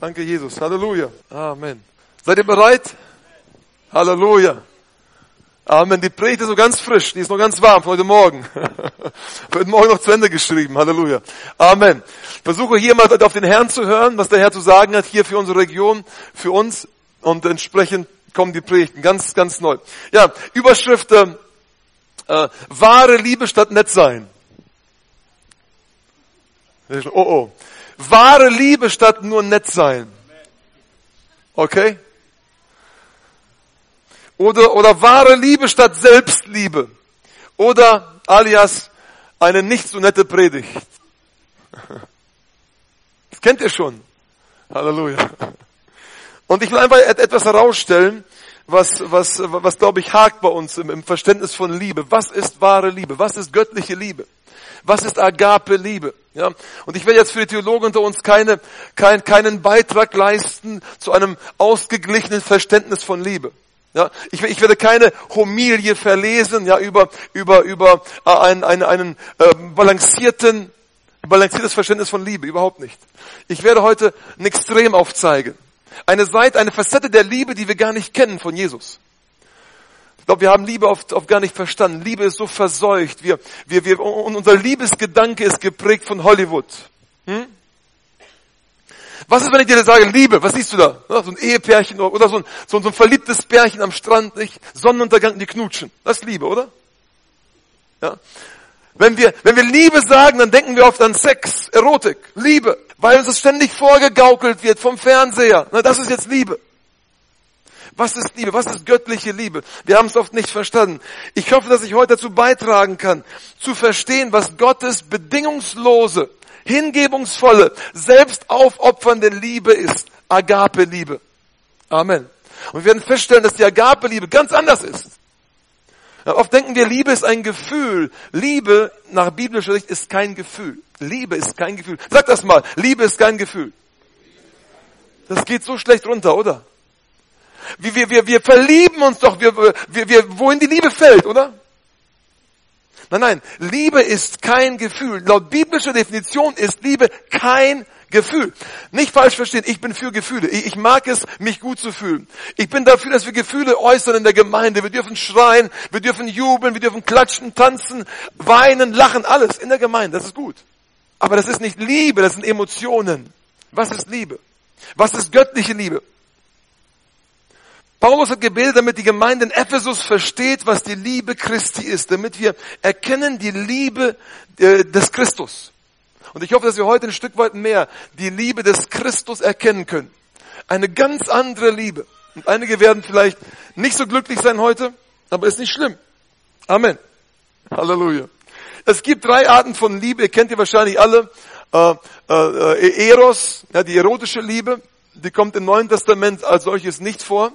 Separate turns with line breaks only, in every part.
Danke, Jesus. Halleluja. Amen. Seid ihr bereit? Halleluja. Amen. Die Predigt ist noch ganz frisch. Die ist noch ganz warm von heute Morgen. heute Morgen noch zu Ende geschrieben. Halleluja. Amen. Versuche hier mal auf den Herrn zu hören, was der Herr zu sagen hat, hier für unsere Region, für uns. Und entsprechend kommen die Predigten ganz, ganz neu. Ja, Überschrift, äh, äh, wahre Liebe statt nett sein. Oh, oh. Wahre Liebe statt nur nett sein. Okay? Oder, oder wahre Liebe statt Selbstliebe. Oder alias eine nicht so nette Predigt. Das kennt ihr schon. Halleluja. Und ich will einfach etwas herausstellen, was, was, was glaube ich hakt bei uns im, im Verständnis von Liebe. Was ist wahre Liebe? Was ist göttliche Liebe? Was ist Agape Liebe? Ja, und ich will jetzt für die Theologen unter uns keine, kein, keinen Beitrag leisten zu einem ausgeglichenen Verständnis von Liebe. Ja, ich, ich werde keine Homilie verlesen, ja, über, über, über äh, einen, einen, einen äh, balancierten, balanciertes Verständnis von Liebe, überhaupt nicht. Ich werde heute ein Extrem aufzeigen. Eine Seite, eine Facette der Liebe, die wir gar nicht kennen von Jesus. Glaube, wir haben Liebe oft, oft gar nicht verstanden. Liebe ist so verseucht. Wir, wir, wir, und unser Liebesgedanke ist geprägt von Hollywood. Hm? Was ist, wenn ich dir sage, Liebe? Was siehst du da? So ein Ehepärchen oder so ein, so ein verliebtes Pärchen am Strand, nicht? Sonnenuntergang, die knutschen. Das ist Liebe, oder? Ja. Wenn wir, wenn wir Liebe sagen, dann denken wir oft an Sex, Erotik, Liebe, weil uns das ständig vorgegaukelt wird vom Fernseher. Na, das ist jetzt Liebe. Was ist Liebe? Was ist göttliche Liebe? Wir haben es oft nicht verstanden. Ich hoffe, dass ich heute dazu beitragen kann, zu verstehen, was Gottes bedingungslose, hingebungsvolle, selbst aufopfernde Liebe ist. Agape-Liebe. Amen. Und wir werden feststellen, dass die Agape-Liebe ganz anders ist. Oft denken wir, Liebe ist ein Gefühl. Liebe nach biblischer Sicht ist kein Gefühl. Liebe ist kein Gefühl. Sag das mal. Liebe ist kein Gefühl. Das geht so schlecht runter, oder? Wir, wir, wir, wir verlieben uns doch, wir, wir, wir, wohin die Liebe fällt, oder? Nein, nein, Liebe ist kein Gefühl. Laut biblischer Definition ist Liebe kein Gefühl. Nicht falsch verstehen, ich bin für Gefühle. Ich, ich, mag es, mich gut zu fühlen. Ich bin dafür, dass wir Gefühle äußern in der Gemeinde. Wir dürfen schreien, wir dürfen jubeln, wir dürfen klatschen, tanzen, weinen, lachen, alles in der Gemeinde. Das ist gut. Aber das ist nicht Liebe, das sind Emotionen. Was ist Liebe? Was ist göttliche Liebe? Paulus hat gebildet, damit die Gemeinde in Ephesus versteht, was die Liebe Christi ist, damit wir erkennen die Liebe äh, des Christus. Und ich hoffe, dass wir heute ein Stück weit mehr die Liebe des Christus erkennen können. Eine ganz andere Liebe. Und einige werden vielleicht nicht so glücklich sein heute, aber ist nicht schlimm. Amen. Halleluja. Es gibt drei Arten von Liebe, ihr kennt ihr wahrscheinlich alle. Äh, äh, Eros, ja, die erotische Liebe, die kommt im Neuen Testament als solches nicht vor.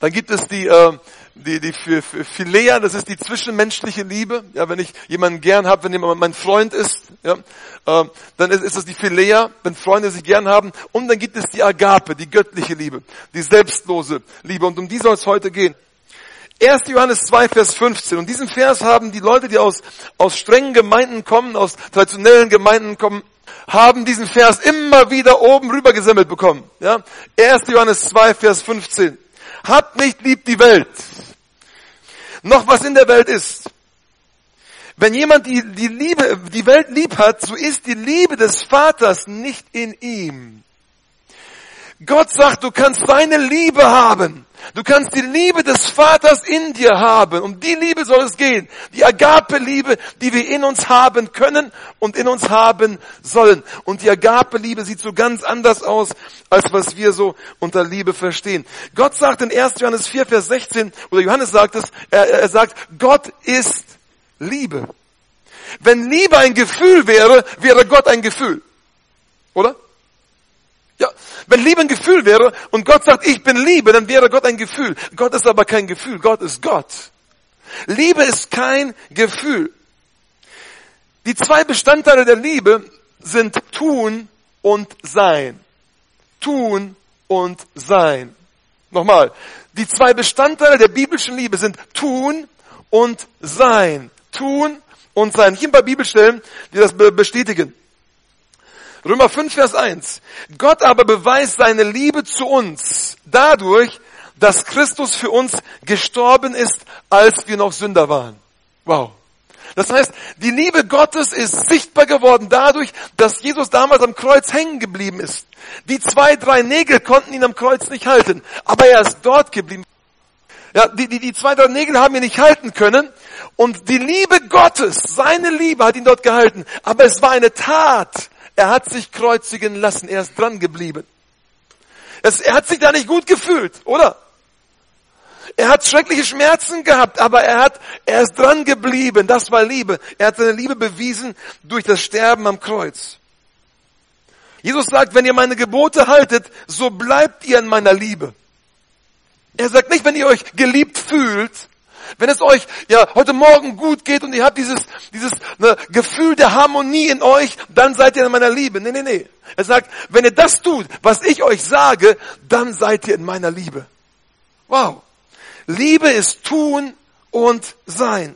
Dann gibt es die, äh, die, die für, für Philea, das ist die zwischenmenschliche Liebe. Ja, wenn ich jemanden gern habe, wenn jemand mein Freund ist, ja, äh, dann ist, ist das die Philea, wenn Freunde sich gern haben. Und dann gibt es die Agape, die göttliche Liebe, die selbstlose Liebe. Und um die soll es heute gehen. 1. Johannes 2, Vers 15. Und diesen Vers haben die Leute, die aus, aus strengen Gemeinden kommen, aus traditionellen Gemeinden kommen, haben diesen Vers immer wieder oben rüber gesammelt bekommen. Ja? 1. Johannes 2, Vers 15. Habt nicht lieb die Welt. Noch was in der Welt ist. Wenn jemand die, die Liebe, die Welt lieb hat, so ist die Liebe des Vaters nicht in ihm. Gott sagt, du kannst seine Liebe haben. Du kannst die Liebe des Vaters in dir haben. Um die Liebe soll es gehen. Die Agape-Liebe, die wir in uns haben können und in uns haben sollen. Und die Agape-Liebe sieht so ganz anders aus, als was wir so unter Liebe verstehen. Gott sagt in 1. Johannes 4, Vers 16, oder Johannes sagt es, er, er sagt, Gott ist Liebe. Wenn Liebe ein Gefühl wäre, wäre Gott ein Gefühl. Oder? Wenn Liebe ein Gefühl wäre und Gott sagt, ich bin Liebe, dann wäre Gott ein Gefühl. Gott ist aber kein Gefühl, Gott ist Gott. Liebe ist kein Gefühl. Die zwei Bestandteile der Liebe sind tun und sein. Tun und sein. Nochmal. Die zwei Bestandteile der biblischen Liebe sind tun und sein. Tun und sein. Hier ein paar Bibelstellen, die das bestätigen. Römer 5, Vers 1. Gott aber beweist seine Liebe zu uns dadurch, dass Christus für uns gestorben ist, als wir noch Sünder waren. Wow. Das heißt, die Liebe Gottes ist sichtbar geworden dadurch, dass Jesus damals am Kreuz hängen geblieben ist. Die zwei, drei Nägel konnten ihn am Kreuz nicht halten, aber er ist dort geblieben. Ja, die, die, die zwei, drei Nägel haben ihn nicht halten können. Und die Liebe Gottes, seine Liebe hat ihn dort gehalten. Aber es war eine Tat. Er hat sich kreuzigen lassen. Er ist dran geblieben. Es, er hat sich da nicht gut gefühlt, oder? Er hat schreckliche Schmerzen gehabt, aber er hat, er ist dran geblieben. Das war Liebe. Er hat seine Liebe bewiesen durch das Sterben am Kreuz. Jesus sagt, wenn ihr meine Gebote haltet, so bleibt ihr in meiner Liebe. Er sagt nicht, wenn ihr euch geliebt fühlt, wenn es euch ja heute Morgen gut geht und ihr habt dieses, dieses ne, Gefühl der Harmonie in euch, dann seid ihr in meiner Liebe. Nee, nee, nee. Er sagt, wenn ihr das tut, was ich euch sage, dann seid ihr in meiner Liebe. Wow. Liebe ist tun und sein.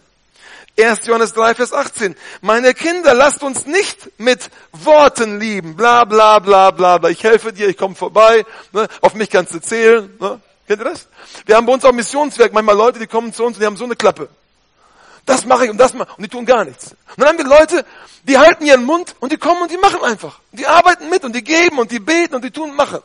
1. Johannes 3, Vers 18. Meine Kinder, lasst uns nicht mit Worten lieben. Bla, bla, bla, bla, bla. Ich helfe dir, ich komme vorbei. Ne? Auf mich kannst du zählen. Ne? Kennt ihr das? Wir haben bei uns auch Missionswerk manchmal Leute, die kommen zu uns und die haben so eine Klappe. Das mache ich und das mache und die tun gar nichts. Und dann haben wir Leute, die halten ihren Mund und die kommen und die machen einfach. Die arbeiten mit und die geben und die beten und die tun und machen.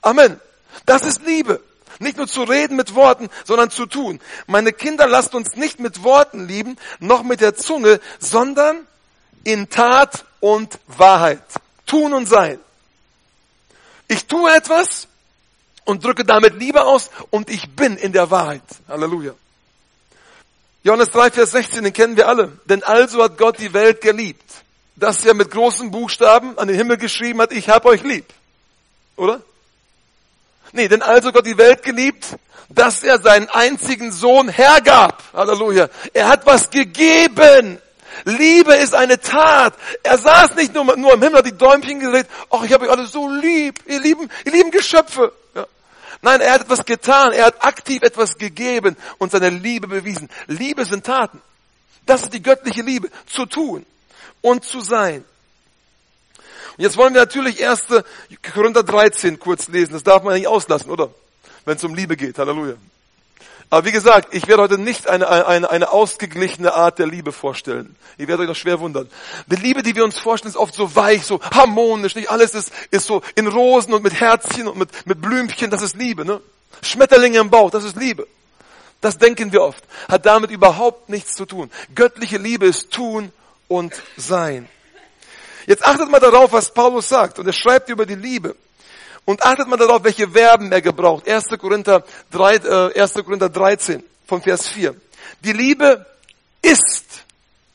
Amen. Das ist Liebe. Nicht nur zu reden mit Worten, sondern zu tun. Meine Kinder, lasst uns nicht mit Worten lieben, noch mit der Zunge, sondern in Tat und Wahrheit. Tun und sein. Ich tue etwas und drücke damit Liebe aus und ich bin in der Wahrheit. Halleluja. Johannes 3, Vers 16, den kennen wir alle. Denn also hat Gott die Welt geliebt, dass er mit großen Buchstaben an den Himmel geschrieben hat, ich hab euch lieb. Oder? Nee, denn also Gott die Welt geliebt, dass er seinen einzigen Sohn hergab. Halleluja. Er hat was gegeben. Liebe ist eine Tat. Er saß nicht nur, nur im Himmel, hat die Däumchen gedreht. Ach, ich habe euch alle so lieb. Ihr lieben, ihr lieben Geschöpfe. Nein, er hat etwas getan. Er hat aktiv etwas gegeben und seine Liebe bewiesen. Liebe sind Taten. Das ist die göttliche Liebe. Zu tun und zu sein. Und jetzt wollen wir natürlich 1. Korinther 13 kurz lesen. Das darf man nicht auslassen, oder? Wenn es um Liebe geht. Halleluja. Aber wie gesagt, ich werde heute nicht eine, eine, eine ausgeglichene Art der Liebe vorstellen. Ich werde euch noch schwer wundern. Die Liebe, die wir uns vorstellen, ist oft so weich, so harmonisch. Nicht alles ist, ist so in Rosen und mit Herzchen und mit, mit Blümchen. Das ist Liebe. Ne? Schmetterlinge im Bauch, das ist Liebe. Das denken wir oft. Hat damit überhaupt nichts zu tun. Göttliche Liebe ist tun und sein. Jetzt achtet mal darauf, was Paulus sagt. Und er schreibt über die Liebe. Und achtet mal darauf, welche Verben er gebraucht. 1. Korinther, 3, äh, 1. Korinther 13 von Vers 4. Die Liebe ist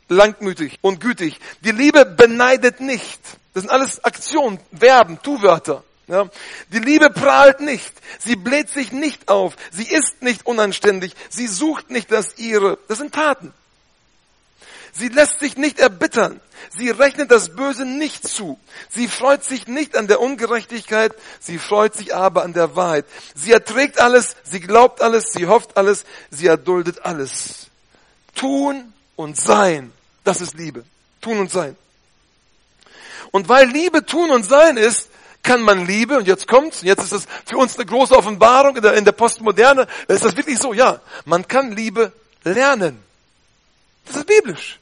langmütig und gütig. Die Liebe beneidet nicht. Das sind alles Aktionen, Verben, Tu-Wörter. Ja. Die Liebe prahlt nicht. Sie bläht sich nicht auf. Sie ist nicht unanständig. Sie sucht nicht das ihre. Das sind Taten. Sie lässt sich nicht erbittern. Sie rechnet das Böse nicht zu. Sie freut sich nicht an der Ungerechtigkeit, sie freut sich aber an der Wahrheit. Sie erträgt alles, sie glaubt alles, sie hofft alles, sie erduldet alles. Tun und sein, das ist Liebe. Tun und sein. Und weil Liebe tun und sein ist, kann man Liebe, und jetzt kommt's, jetzt ist es für uns eine große Offenbarung in der, in der Postmoderne, ist das wirklich so, ja, man kann Liebe lernen. Das ist biblisch.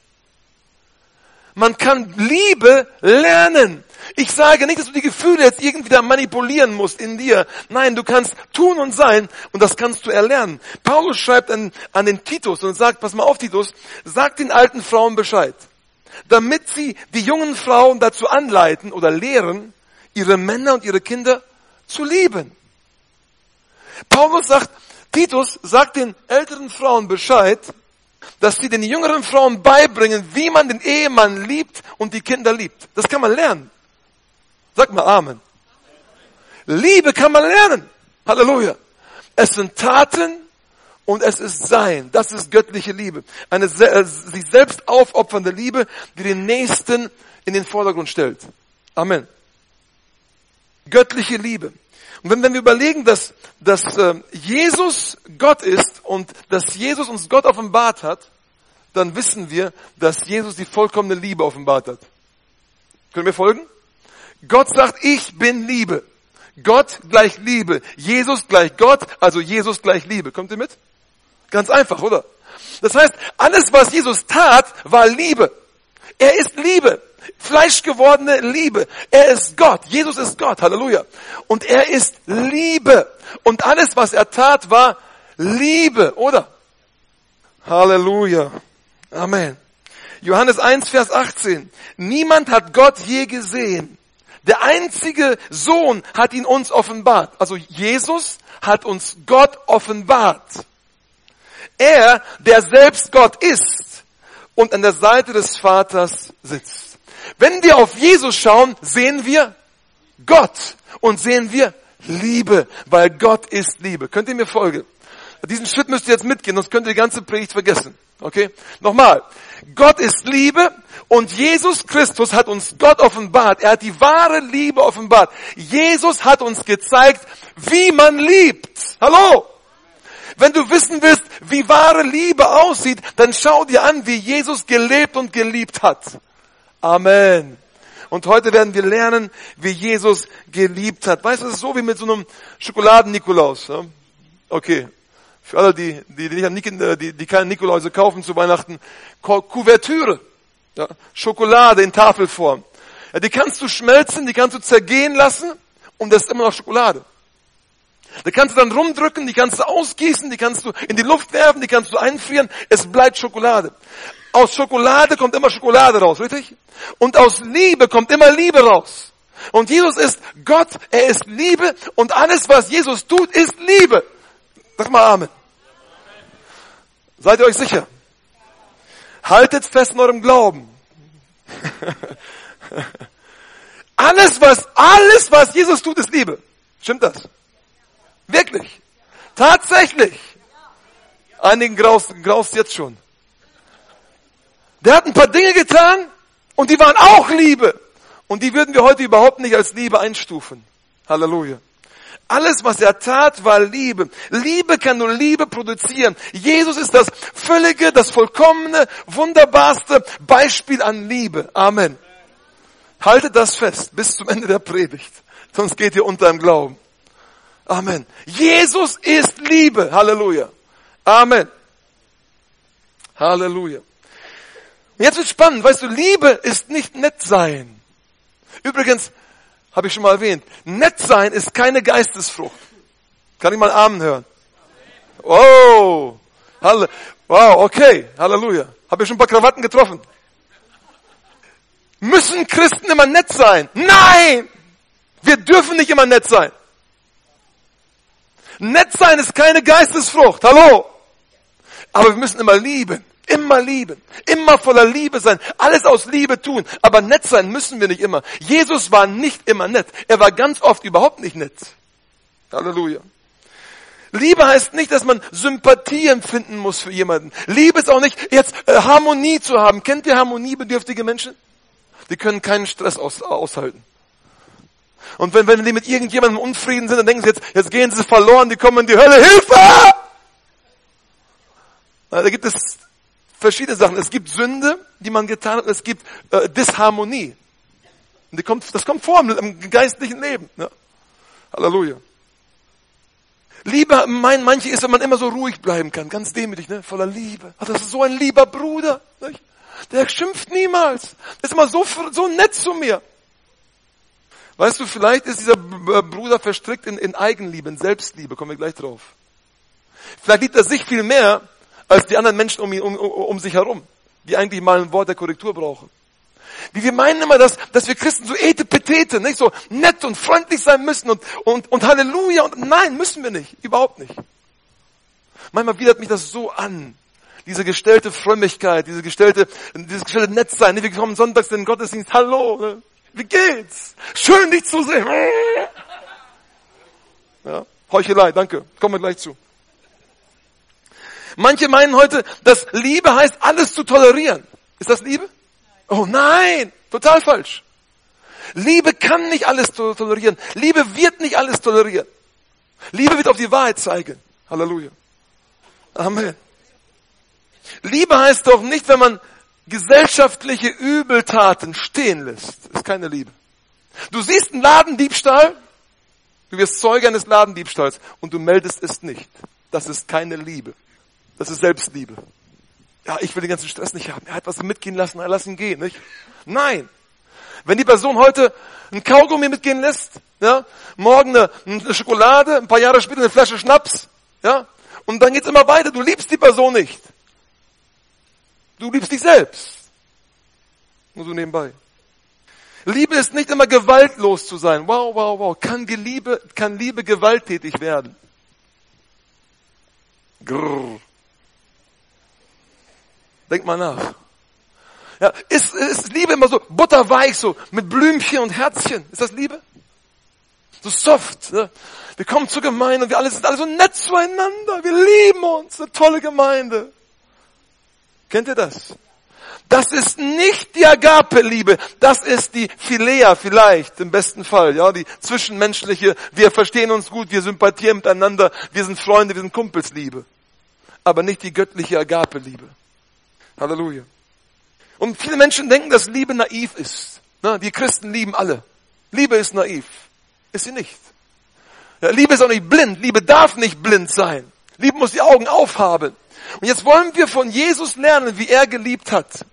Man kann Liebe lernen. Ich sage nicht, dass du die Gefühle jetzt irgendwie da manipulieren musst in dir. Nein, du kannst tun und sein und das kannst du erlernen. Paulus schreibt an, an den Titus und sagt, pass mal auf Titus, sag den alten Frauen Bescheid, damit sie die jungen Frauen dazu anleiten oder lehren, ihre Männer und ihre Kinder zu lieben. Paulus sagt, Titus sagt den älteren Frauen Bescheid, dass sie den jüngeren Frauen beibringen, wie man den Ehemann liebt und die Kinder liebt. Das kann man lernen. Sag mal Amen. Liebe kann man lernen. Halleluja. Es sind Taten und es ist Sein. Das ist göttliche Liebe. Eine äh, sich selbst aufopfernde Liebe, die den Nächsten in den Vordergrund stellt. Amen. Göttliche Liebe. Und wenn, wenn wir überlegen, dass, dass äh, Jesus Gott ist und dass Jesus uns Gott offenbart hat, dann wissen wir, dass Jesus die vollkommene Liebe offenbart hat. Können wir folgen? Gott sagt, ich bin Liebe. Gott gleich Liebe. Jesus gleich Gott, also Jesus gleich Liebe. Kommt ihr mit? Ganz einfach, oder? Das heißt, alles, was Jesus tat, war Liebe. Er ist Liebe. Fleischgewordene Liebe. Er ist Gott. Jesus ist Gott. Halleluja. Und er ist Liebe. Und alles, was er tat, war Liebe, oder? Halleluja. Amen. Johannes 1, Vers 18. Niemand hat Gott je gesehen. Der einzige Sohn hat ihn uns offenbart. Also Jesus hat uns Gott offenbart. Er, der selbst Gott ist und an der Seite des Vaters sitzt. Wenn wir auf Jesus schauen, sehen wir Gott und sehen wir Liebe, weil Gott ist Liebe. Könnt ihr mir folgen? Diesen Schritt müsst ihr jetzt mitgehen, sonst könnt ihr die ganze Predigt vergessen. Okay? Nochmal. Gott ist Liebe und Jesus Christus hat uns Gott offenbart. Er hat die wahre Liebe offenbart. Jesus hat uns gezeigt, wie man liebt. Hallo? Wenn du wissen willst, wie wahre Liebe aussieht, dann schau dir an, wie Jesus gelebt und geliebt hat. Amen. Und heute werden wir lernen, wie Jesus geliebt hat. Weißt du, es ist so wie mit so einem Schokoladen-Nikolaus. Okay. Für alle, die, die, die, die, die keine Nikoläuse kaufen zu Weihnachten. Kuvertüre. Ja, Schokolade in Tafelform. Ja, die kannst du schmelzen, die kannst du zergehen lassen und das ist immer noch Schokolade. Da kannst du dann rumdrücken, die kannst du ausgießen, die kannst du in die Luft werfen, die kannst du einfrieren. Es bleibt Schokolade. Aus Schokolade kommt immer Schokolade raus, richtig? Und aus Liebe kommt immer Liebe raus. Und Jesus ist Gott, er ist Liebe und alles, was Jesus tut, ist Liebe. Sag mal Amen. Seid ihr euch sicher? Haltet fest in eurem Glauben. alles, was, alles, was Jesus tut, ist Liebe. Stimmt das? Wirklich. Tatsächlich. Einigen graust, graust jetzt schon. Der hat ein paar Dinge getan und die waren auch Liebe. Und die würden wir heute überhaupt nicht als Liebe einstufen. Halleluja. Alles, was er tat, war Liebe. Liebe kann nur Liebe produzieren. Jesus ist das völlige, das vollkommene, wunderbarste Beispiel an Liebe. Amen. Haltet das fest bis zum Ende der Predigt. Sonst geht ihr unter im Glauben. Amen. Jesus ist Liebe. Halleluja. Amen. Halleluja. Jetzt wird spannend. Weißt du, Liebe ist nicht nett sein. Übrigens, habe ich schon mal erwähnt, nett sein ist keine Geistesfrucht. Kann ich mal Amen hören? Oh, wow, okay, Halleluja. Habe ich schon ein paar Krawatten getroffen. Müssen Christen immer nett sein? Nein! Wir dürfen nicht immer nett sein. Nett sein ist keine Geistesfrucht. Hallo. Aber wir müssen immer lieben. Immer lieben. Immer voller Liebe sein. Alles aus Liebe tun. Aber nett sein müssen wir nicht immer. Jesus war nicht immer nett. Er war ganz oft überhaupt nicht nett. Halleluja. Liebe heißt nicht, dass man Sympathie empfinden muss für jemanden. Liebe ist auch nicht, jetzt äh, Harmonie zu haben. Kennt ihr harmoniebedürftige Menschen? Die können keinen Stress aus, aushalten. Und wenn, wenn die mit irgendjemandem unfrieden sind, dann denken sie jetzt, jetzt gehen sie verloren, die kommen in die Hölle, Hilfe! Da gibt es verschiedene Sachen. Es gibt Sünde, die man getan hat, es gibt äh, Disharmonie. Und die kommt, das kommt vor im, geistlichen Leben. Ne? Halleluja. Liebe, mein, manche ist, wenn man immer so ruhig bleiben kann, ganz demütig, ne? voller Liebe. Ach, das ist so ein lieber Bruder. Nicht? Der schimpft niemals. Der ist immer so, so nett zu mir. Weißt du, vielleicht ist dieser Bruder verstrickt in, in Eigenliebe, in Selbstliebe, kommen wir gleich drauf. Vielleicht liebt er sich viel mehr als die anderen Menschen um, ihn, um, um sich herum, die eigentlich mal ein Wort der Korrektur brauchen. Wie wir meinen immer, dass, dass wir Christen so etepetete, nicht so nett und freundlich sein müssen und, und, und Halleluja und nein, müssen wir nicht, überhaupt nicht. Manchmal widert mich das so an. Diese gestellte Frömmigkeit, diese gestellte, dieses gestellte Netzsein. Wir kommen sonntags in den Gottesdienst, hallo, ne? Wie geht's? Schön, dich zu sehen. Ja, Heuchelei, danke. Kommen wir gleich zu. Manche meinen heute, dass Liebe heißt, alles zu tolerieren. Ist das Liebe? Oh nein, total falsch. Liebe kann nicht alles tolerieren. Liebe wird nicht alles tolerieren. Liebe wird auf die Wahrheit zeigen. Halleluja. Amen. Liebe heißt doch nicht, wenn man gesellschaftliche Übeltaten stehen lässt. Das ist keine Liebe. Du siehst einen Ladendiebstahl, du wirst Zeuge eines Ladendiebstahls und du meldest es nicht. Das ist keine Liebe. Das ist Selbstliebe. Ja, ich will den ganzen Stress nicht haben. Er hat was mitgehen lassen, er lass ihn gehen, nicht? Nein. Wenn die Person heute ein Kaugummi mitgehen lässt, ja, morgen eine, eine Schokolade, ein paar Jahre später eine Flasche Schnaps, ja, und dann geht's immer weiter. Du liebst die Person nicht. Du liebst dich selbst. Nur so nebenbei. Liebe ist nicht immer gewaltlos zu sein. Wow, wow, wow. Kann Liebe, kann Liebe gewalttätig werden? Grrr. Denk mal nach. Ja, ist, ist Liebe immer so butterweich, so mit Blümchen und Herzchen? Ist das Liebe? So soft. Ne? Wir kommen zur Gemeinde und wir alle sind alle so nett zueinander. Wir lieben uns. Eine tolle Gemeinde. Kennt ihr das? Das ist nicht die Agape-Liebe, das ist die Philea vielleicht, im besten Fall, ja, die zwischenmenschliche, wir verstehen uns gut, wir sympathieren miteinander, wir sind Freunde, wir sind Kumpelsliebe. Aber nicht die göttliche Agape-Liebe. Halleluja. Und viele Menschen denken, dass Liebe naiv ist. Die Christen lieben alle. Liebe ist naiv. Ist sie nicht. Liebe ist auch nicht blind. Liebe darf nicht blind sein. Liebe muss die Augen aufhaben. Und jetzt wollen wir von Jesus lernen, wie er geliebt hat.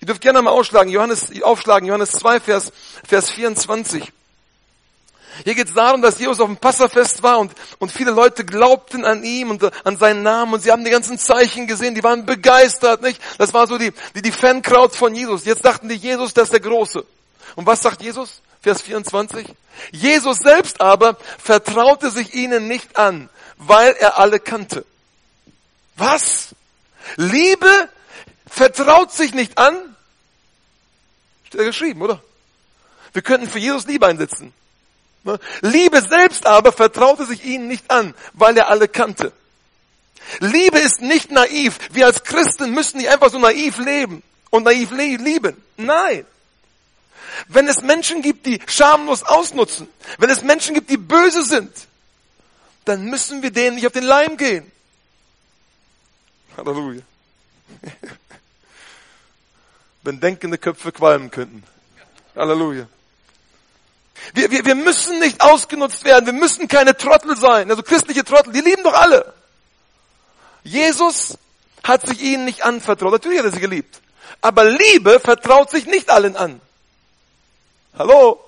Ihr dürft gerne mal aufschlagen, Johannes, aufschlagen, Johannes 2, Vers, Vers 24. Hier geht es darum, dass Jesus auf dem Passafest war und, und viele Leute glaubten an ihm und an seinen Namen und sie haben die ganzen Zeichen gesehen, die waren begeistert, nicht? Das war so die, die, die Fankraut von Jesus. Jetzt dachten die, Jesus, das ist der Große. Und was sagt Jesus? Vers 24. Jesus selbst aber vertraute sich ihnen nicht an, weil er alle kannte. Was? Liebe vertraut sich nicht an? Steht da geschrieben, oder? Wir könnten für Jesus Liebe einsetzen. Ne? Liebe selbst aber vertraute sich ihnen nicht an, weil er alle kannte. Liebe ist nicht naiv. Wir als Christen müssen nicht einfach so naiv leben und naiv lieben. Nein. Wenn es Menschen gibt, die schamlos ausnutzen, wenn es Menschen gibt, die böse sind, dann müssen wir denen nicht auf den Leim gehen. Halleluja. Wenn denkende Köpfe qualmen könnten. Halleluja. Wir, wir, wir müssen nicht ausgenutzt werden. Wir müssen keine Trottel sein. Also christliche Trottel, die lieben doch alle. Jesus hat sich ihnen nicht anvertraut. Natürlich hat er sie geliebt. Aber Liebe vertraut sich nicht allen an. Hallo?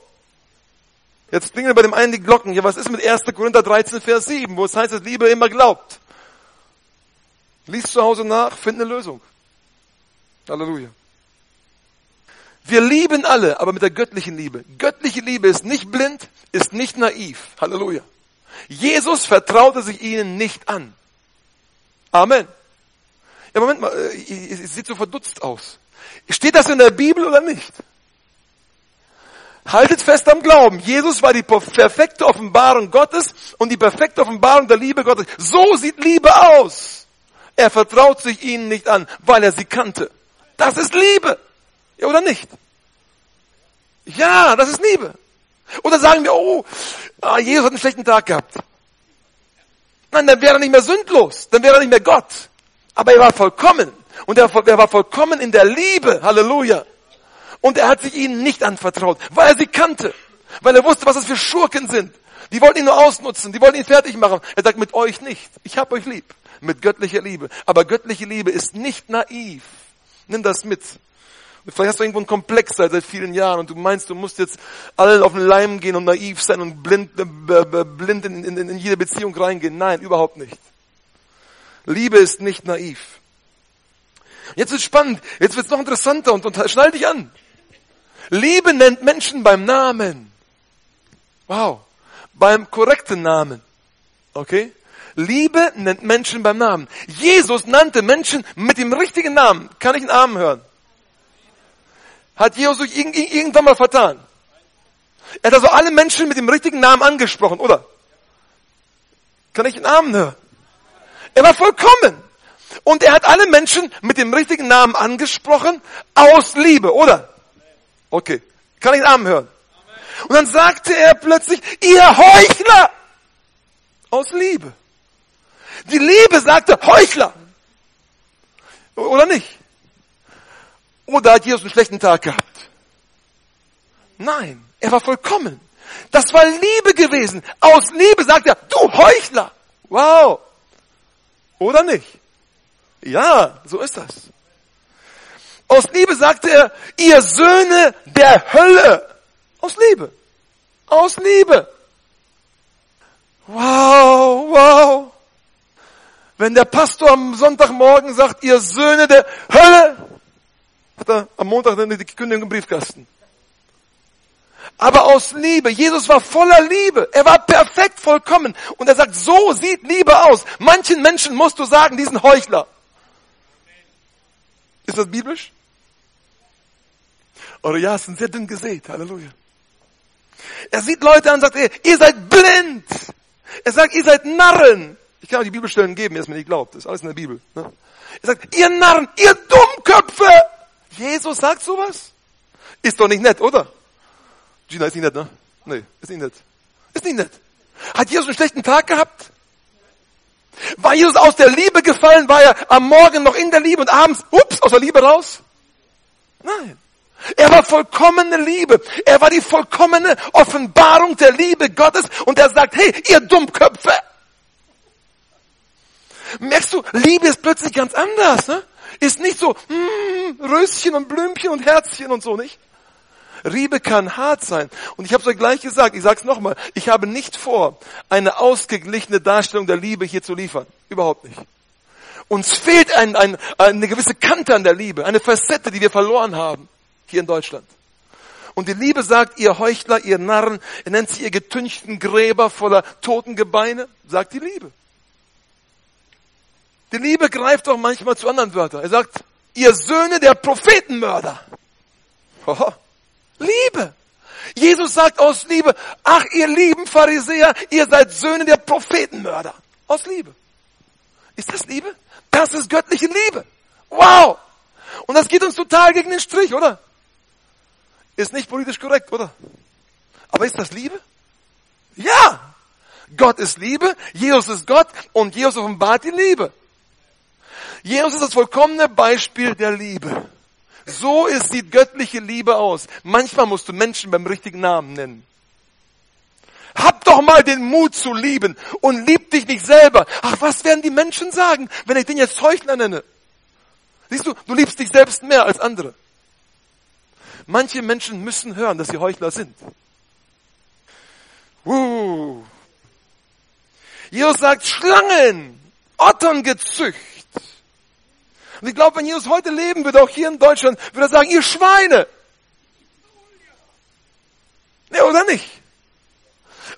Jetzt klingeln bei dem einen die Glocken. Ja, was ist mit 1. Korinther 13, Vers 7, wo es heißt, dass Liebe immer glaubt? Lies zu Hause nach, find eine Lösung. Halleluja. Wir lieben alle, aber mit der göttlichen Liebe. Göttliche Liebe ist nicht blind, ist nicht naiv. Halleluja. Jesus vertraute sich ihnen nicht an. Amen. Ja, Moment mal, äh, es sieht so verdutzt aus. Steht das in der Bibel oder nicht? Haltet fest am Glauben. Jesus war die perfekte Offenbarung Gottes und die perfekte Offenbarung der Liebe Gottes. So sieht Liebe aus. Er vertraut sich ihnen nicht an, weil er sie kannte. Das ist Liebe. Ja oder nicht? Ja, das ist Liebe. Oder sagen wir, oh, ah, Jesus hat einen schlechten Tag gehabt. Nein, dann wäre er nicht mehr sündlos, dann wäre er nicht mehr Gott. Aber er war vollkommen. Und er, er war vollkommen in der Liebe. Halleluja. Und er hat sich ihnen nicht anvertraut, weil er sie kannte. Weil er wusste, was das für Schurken sind. Die wollten ihn nur ausnutzen, die wollten ihn fertig machen. Er sagt, mit euch nicht. Ich hab euch lieb. Mit göttlicher Liebe. Aber göttliche Liebe ist nicht naiv. Nimm das mit. Vielleicht hast du irgendwo einen Komplex seit, seit vielen Jahren und du meinst, du musst jetzt allen auf den Leim gehen und naiv sein und blind, äh, blind in, in, in jede Beziehung reingehen. Nein, überhaupt nicht. Liebe ist nicht naiv. Jetzt wird spannend, jetzt wird es noch interessanter und, und schnall dich an. Liebe nennt Menschen beim Namen. Wow. Beim korrekten Namen. Okay? Liebe nennt Menschen beim Namen. Jesus nannte Menschen mit dem richtigen Namen. Kann ich einen Armen hören? Hat Jesus sich irgendwann mal vertan? Er hat also alle Menschen mit dem richtigen Namen angesprochen, oder? Kann ich einen Namen hören? Er war vollkommen. Und er hat alle Menschen mit dem richtigen Namen angesprochen aus Liebe, oder? Okay. Kann ich einen Namen hören? Und dann sagte er plötzlich, ihr Heuchler! Aus Liebe. Die Liebe sagte Heuchler. Oder nicht? Oder hat Jesus einen schlechten Tag gehabt? Nein, er war vollkommen. Das war Liebe gewesen. Aus Liebe sagt er, du Heuchler. Wow. Oder nicht? Ja, so ist das. Aus Liebe sagte er, ihr Söhne der Hölle. Aus Liebe. Aus Liebe. Wow, wow. Wenn der Pastor am Sonntagmorgen sagt, ihr Söhne der Hölle, hat er am Montag dann die Kündigung im Briefkasten. Aber aus Liebe. Jesus war voller Liebe. Er war perfekt, vollkommen. Und er sagt, so sieht Liebe aus. Manchen Menschen musst du sagen, diesen Heuchler. Ist das biblisch? Oder ja, es sind sehr dünn gesät. Halleluja. Er sieht Leute an und sagt, ihr seid blind. Er sagt, ihr seid Narren. Ich kann euch die Bibelstellen geben, ihr es mir nicht glaubt. Das ist alles in der Bibel. Ne? Er sagt, ihr Narren, ihr Dummköpfe. Jesus sagt sowas? Ist doch nicht nett, oder? Gina, ist nicht nett, ne? Nee, ist nicht nett. Ist nicht nett. Hat Jesus einen schlechten Tag gehabt? War Jesus aus der Liebe gefallen? War er am Morgen noch in der Liebe und abends, ups, aus der Liebe raus? Nein. Er war vollkommene Liebe. Er war die vollkommene Offenbarung der Liebe Gottes und er sagt, hey, ihr Dummköpfe. Merkst du, Liebe ist plötzlich ganz anders, ne? Ist nicht so, mm, Röschen und Blümchen und Herzchen und so, nicht? Liebe kann hart sein. Und ich habe es euch gleich gesagt, ich sage es nochmal, ich habe nicht vor, eine ausgeglichene Darstellung der Liebe hier zu liefern. Überhaupt nicht. Uns fehlt ein, ein, eine gewisse Kante an der Liebe, eine Facette, die wir verloren haben hier in Deutschland. Und die Liebe sagt, ihr Heuchler, ihr Narren, er nennt sie ihr getünchten Gräber voller toten Gebeine, sagt die Liebe. Die Liebe greift auch manchmal zu anderen Wörtern. Er sagt, ihr Söhne der Prophetenmörder. Oho. Liebe. Jesus sagt aus Liebe, ach ihr lieben Pharisäer, ihr seid Söhne der Prophetenmörder. Aus Liebe. Ist das Liebe? Das ist göttliche Liebe. Wow. Und das geht uns total gegen den Strich, oder? Ist nicht politisch korrekt, oder? Aber ist das Liebe? Ja! Gott ist Liebe, Jesus ist Gott und Jesus offenbart die Liebe. Jesus ist das vollkommene Beispiel der Liebe. So ist die göttliche Liebe aus. Manchmal musst du Menschen beim richtigen Namen nennen. Hab doch mal den Mut zu lieben und lieb dich nicht selber. Ach, was werden die Menschen sagen, wenn ich den jetzt Heuchler nenne? Siehst du, du liebst dich selbst mehr als andere. Manche Menschen müssen hören, dass sie Heuchler sind. Uh. Jesus sagt Schlangen, Ottern gezücht. Und ich glaube, wenn Jesus heute leben würde, auch hier in Deutschland, würde er sagen, ihr Schweine. Ne, oder nicht?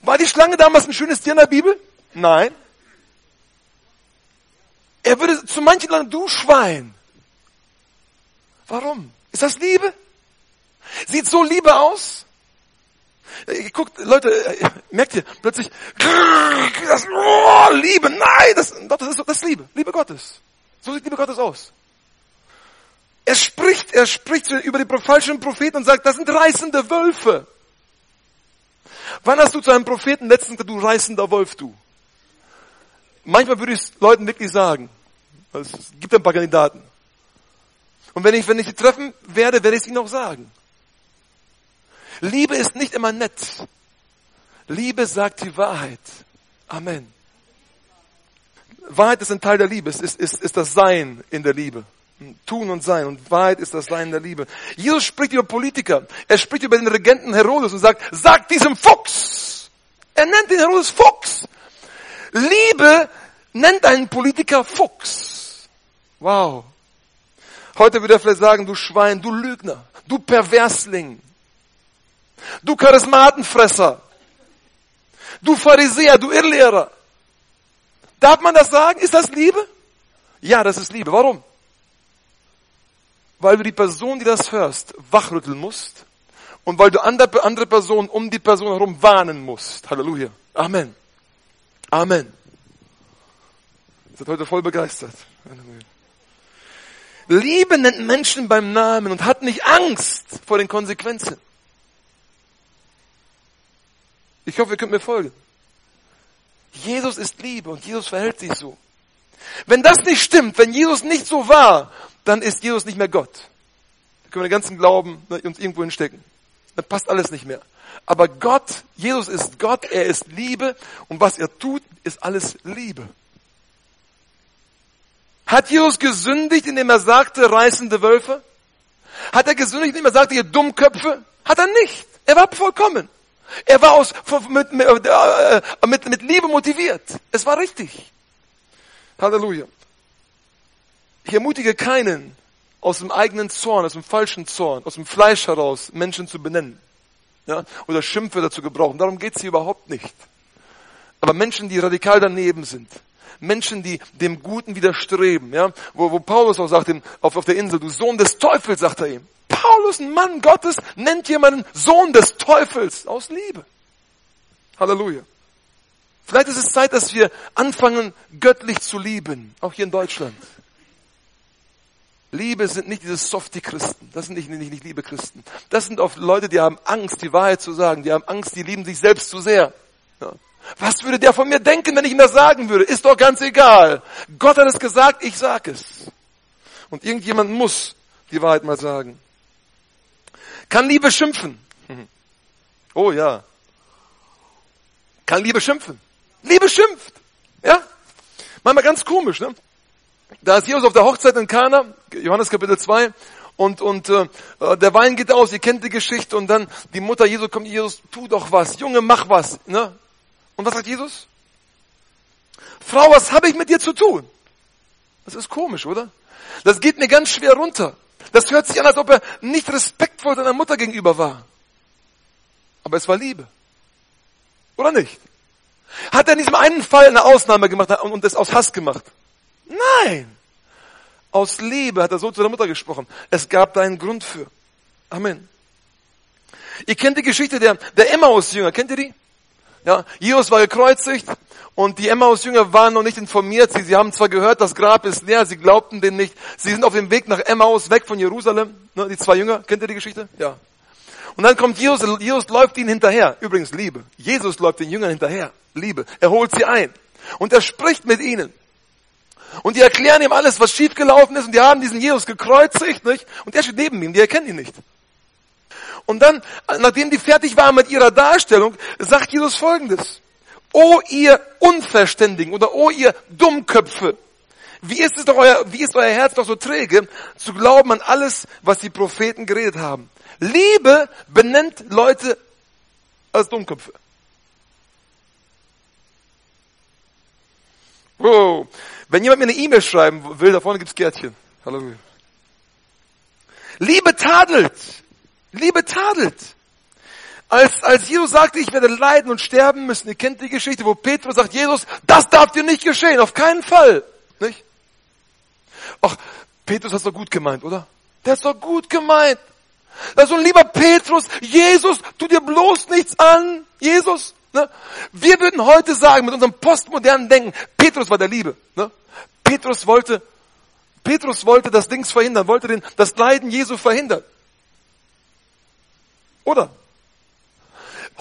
War die Schlange damals ein schönes Tier in der Bibel? Nein. Er würde zu manchen sagen, du Schwein. Warum? Ist das Liebe? Sieht so Liebe aus? Äh, guckt, Leute, äh, merkt ihr, plötzlich, das, oh, Liebe, nein, das, das, ist, das ist Liebe, Liebe Gottes. So sieht Liebe Gottes aus. Er spricht, er spricht über die falschen Propheten und sagt, das sind reißende Wölfe. Wann hast du zu einem Propheten letztens gesagt, du reißender Wolf, du? Manchmal würde ich es Leuten wirklich sagen. Es gibt ein paar Kandidaten. Und wenn ich, wenn ich sie treffen werde, werde ich es ihnen auch sagen. Liebe ist nicht immer nett. Liebe sagt die Wahrheit. Amen. Wahrheit ist ein Teil der Liebe, es ist, ist, ist das Sein in der Liebe. Tun und Sein. Und Wahrheit ist das Sein der Liebe. Jesus spricht über Politiker. Er spricht über den Regenten Herodes und sagt, sag diesem Fuchs. Er nennt den Herodes Fuchs. Liebe nennt einen Politiker Fuchs. Wow. Heute würde er vielleicht sagen, du Schwein, du Lügner, du Perversling, du Charismatenfresser, du Pharisäer, du Irrlehrer. Darf man das sagen? Ist das Liebe? Ja, das ist Liebe. Warum? Weil du die Person, die das hörst, wachrütteln musst und weil du andere, andere Personen um die Person herum warnen musst. Halleluja. Amen. Amen. Ihr seid heute voll begeistert. Liebe nennt Menschen beim Namen und hat nicht Angst vor den Konsequenzen. Ich hoffe, ihr könnt mir folgen. Jesus ist Liebe und Jesus verhält sich so. Wenn das nicht stimmt, wenn Jesus nicht so war, dann ist Jesus nicht mehr Gott. Da können wir den ganzen Glauben uns irgendwo hinstecken. dann passt alles nicht mehr. Aber Gott, Jesus ist Gott, er ist Liebe und was er tut, ist alles Liebe. Hat Jesus gesündigt, indem er sagte, reißende Wölfe? Hat er gesündigt, indem er sagte, ihr Dummköpfe? Hat er nicht. Er war vollkommen. Er war aus, mit, äh, mit, mit Liebe motiviert. Es war richtig. Halleluja. Ich ermutige keinen, aus dem eigenen Zorn, aus dem falschen Zorn, aus dem Fleisch heraus Menschen zu benennen. Ja? Oder Schimpfwörter zu gebrauchen. Darum geht's hier überhaupt nicht. Aber Menschen, die radikal daneben sind, Menschen, die dem Guten widerstreben, ja, wo, wo Paulus auch sagt, auf, auf der Insel, du Sohn des Teufels, sagt er ihm. Paulus, ein Mann Gottes, nennt jemanden Sohn des Teufels aus Liebe. Halleluja. Vielleicht ist es Zeit, dass wir anfangen, göttlich zu lieben, auch hier in Deutschland. Liebe sind nicht diese Softie-Christen. Das sind nicht, nicht, nicht liebe Christen. Das sind oft Leute, die haben Angst, die Wahrheit zu sagen. Die haben Angst, die lieben sich selbst zu sehr. Ja. Was würde der von mir denken, wenn ich ihm das sagen würde? Ist doch ganz egal. Gott hat es gesagt, ich sag es. Und irgendjemand muss die Wahrheit mal sagen. Kann Liebe schimpfen? Oh ja. Kann Liebe schimpfen? Liebe schimpft. Ja? Manchmal ganz komisch, ne? Da ist Jesus auf der Hochzeit in Kana, Johannes Kapitel 2, und, und äh, der Wein geht aus, ihr kennt die Geschichte, und dann die Mutter Jesu kommt, Jesus, tu doch was, Junge, mach was. Ne? Und was sagt Jesus? Frau, was habe ich mit dir zu tun? Das ist komisch, oder? Das geht mir ganz schwer runter. Das hört sich an, als ob er nicht respektvoll seiner Mutter gegenüber war. Aber es war Liebe. Oder nicht? Hat er in diesem einen Fall eine Ausnahme gemacht und es aus Hass gemacht? Nein. Aus Liebe hat er so zu der Mutter gesprochen. Es gab da einen Grund für. Amen. Ihr kennt die Geschichte der, der Emmaus-Jünger. Kennt ihr die? Ja, Jesus war gekreuzigt und die Emmaus-Jünger waren noch nicht informiert. Sie, sie haben zwar gehört, das Grab ist leer, sie glaubten den nicht. Sie sind auf dem Weg nach Emmaus, weg von Jerusalem. Ne, die zwei Jünger, kennt ihr die Geschichte? Ja. Und dann kommt Jesus, Jesus läuft ihnen hinterher. Übrigens Liebe. Jesus läuft den Jüngern hinterher. Liebe. Er holt sie ein. Und er spricht mit ihnen. Und die erklären ihm alles, was schiefgelaufen ist. Und die haben diesen Jesus gekreuzigt, nicht? Und er steht neben ihm. Die erkennen ihn nicht. Und dann, nachdem die fertig waren mit ihrer Darstellung, sagt Jesus Folgendes. O ihr Unverständigen oder o ihr Dummköpfe. Wie ist es doch euer, wie ist euer Herz doch so träge, zu glauben an alles, was die Propheten geredet haben? Liebe benennt Leute als Dummköpfe. Wow. Wenn jemand mir eine E-Mail schreiben will, da vorne gibt's Gärtchen. Halleluja. Liebe tadelt. Liebe tadelt. Als, als Jesus sagte, ich werde leiden und sterben müssen, ihr kennt die Geschichte, wo Petrus sagt, Jesus, das darf dir nicht geschehen, auf keinen Fall. Nicht? Ach, Petrus hat es doch gut gemeint, oder? Der hat doch gut gemeint. Also lieber Petrus, Jesus, tu dir bloß nichts an. Jesus. Ne? Wir würden heute sagen, mit unserem postmodernen Denken, Petrus war der Liebe. Ne? Petrus wollte, Petrus wollte das Dings verhindern, wollte den, das Leiden Jesu verhindern. Oder?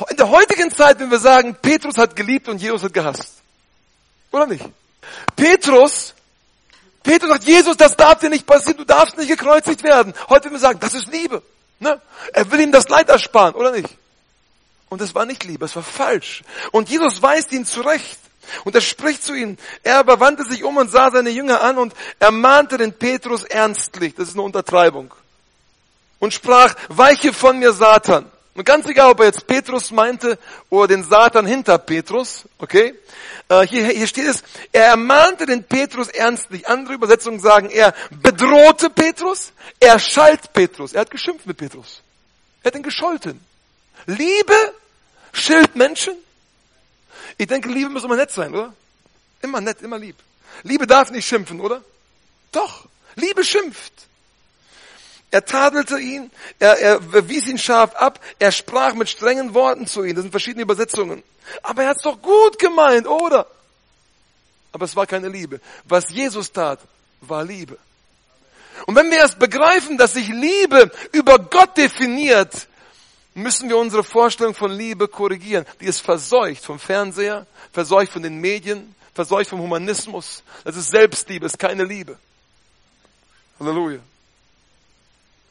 In der heutigen Zeit, wenn wir sagen, Petrus hat geliebt und Jesus hat gehasst. Oder nicht? Petrus, Petrus sagt, Jesus, das darf dir nicht passieren, du darfst nicht gekreuzigt werden. Heute wenn wir sagen, das ist Liebe. Ne? Er will ihm das Leid ersparen, oder nicht? Und es war nicht Liebe, es war falsch. Und Jesus weist ihn zurecht. Und er spricht zu ihnen. Er aber wandte sich um und sah seine Jünger an und ermahnte den Petrus ernstlich. Das ist eine Untertreibung. Und sprach, weiche von mir Satan. Und ganz egal, ob er jetzt Petrus meinte oder den Satan hinter Petrus, okay? Äh, hier, hier steht es, er ermahnte den Petrus ernstlich. Andere Übersetzungen sagen, er bedrohte Petrus, er schalt Petrus. Er hat geschimpft mit Petrus. Er hat ihn gescholten. Liebe schilt Menschen. Ich denke, Liebe muss immer nett sein, oder? Immer nett, immer lieb. Liebe darf nicht schimpfen, oder? Doch. Liebe schimpft. Er tadelte ihn, er, er wies ihn scharf ab, er sprach mit strengen Worten zu ihm. Das sind verschiedene Übersetzungen. Aber er hat es doch gut gemeint, oder? Aber es war keine Liebe. Was Jesus tat, war Liebe. Und wenn wir erst begreifen, dass sich Liebe über Gott definiert, müssen wir unsere Vorstellung von Liebe korrigieren. Die ist verseucht vom Fernseher, verseucht von den Medien, verseucht vom Humanismus. Das ist Selbstliebe, ist keine Liebe. Halleluja.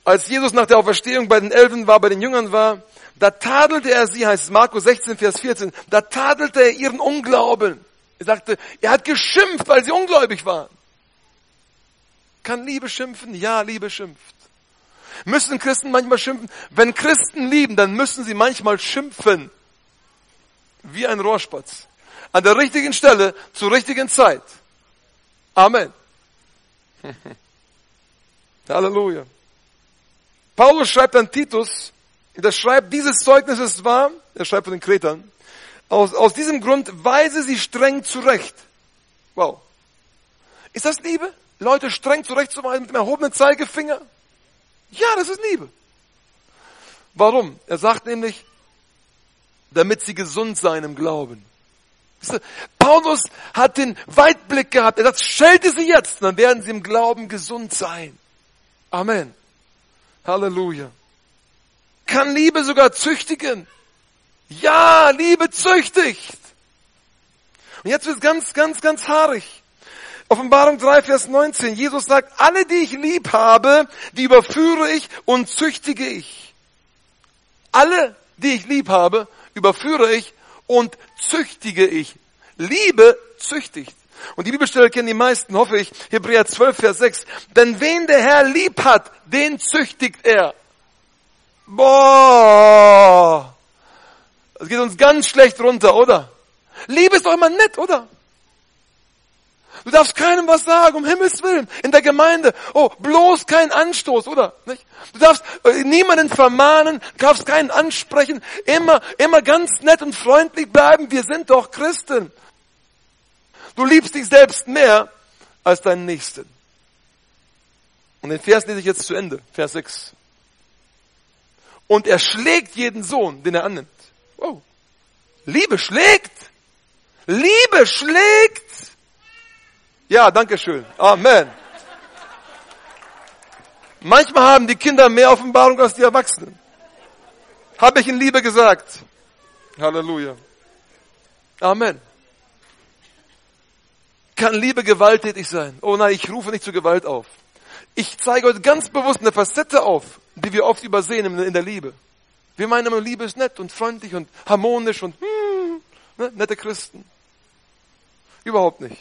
Als Jesus nach der Auferstehung bei den Elfen war, bei den Jüngern war, da tadelte er sie, heißt es Markus 16, Vers 14, da tadelte er ihren Unglauben. Er sagte, er hat geschimpft, weil sie ungläubig waren. Kann Liebe schimpfen? Ja, Liebe schimpft. Müssen Christen manchmal schimpfen? Wenn Christen lieben, dann müssen sie manchmal schimpfen. Wie ein Rohrspatz. An der richtigen Stelle, zur richtigen Zeit. Amen. Halleluja. Paulus schreibt an Titus, der schreibt, dieses Zeugnis ist wahr, er schreibt von den Kretern, aus, aus diesem Grund weise sie streng zurecht. Wow. Ist das Liebe? Leute streng zurechtzuweisen mit dem erhobenen Zeigefinger? Ja, das ist Liebe. Warum? Er sagt nämlich, damit sie gesund sein im Glauben. Paulus hat den Weitblick gehabt. Er sagt, schelte sie jetzt, dann werden sie im Glauben gesund sein. Amen. Halleluja. Kann Liebe sogar züchtigen? Ja, Liebe züchtigt. Und jetzt wird es ganz, ganz, ganz haarig. Offenbarung 3, Vers 19. Jesus sagt, alle, die ich lieb habe, die überführe ich und züchtige ich. Alle, die ich lieb habe, überführe ich und züchtige ich. Liebe züchtigt. Und die Bibelstelle kennen die meisten, hoffe ich. Hebräer 12, Vers 6. Denn wen der Herr lieb hat, den züchtigt er. Boah. Das geht uns ganz schlecht runter, oder? Liebe ist doch immer nett, oder? Du darfst keinem was sagen, um Himmels Willen. In der Gemeinde. Oh, bloß kein Anstoß, oder? Nicht? Du darfst äh, niemanden vermahnen, darfst keinen ansprechen. Immer, immer ganz nett und freundlich bleiben. Wir sind doch Christen. Du liebst dich selbst mehr als deinen Nächsten. Und den Vers lese ich jetzt zu Ende. Vers 6. Und er schlägt jeden Sohn, den er annimmt. Wow. Liebe schlägt. Liebe schlägt. Ja, danke schön. Amen. Manchmal haben die Kinder mehr Offenbarung als die Erwachsenen. Habe ich in Liebe gesagt. Halleluja. Amen. Kann Liebe gewalttätig sein? Oh nein, ich rufe nicht zur Gewalt auf. Ich zeige heute ganz bewusst eine Facette auf, die wir oft übersehen in der Liebe. Wir meinen immer, Liebe ist nett und freundlich und harmonisch und hm, ne, nette Christen. Überhaupt nicht.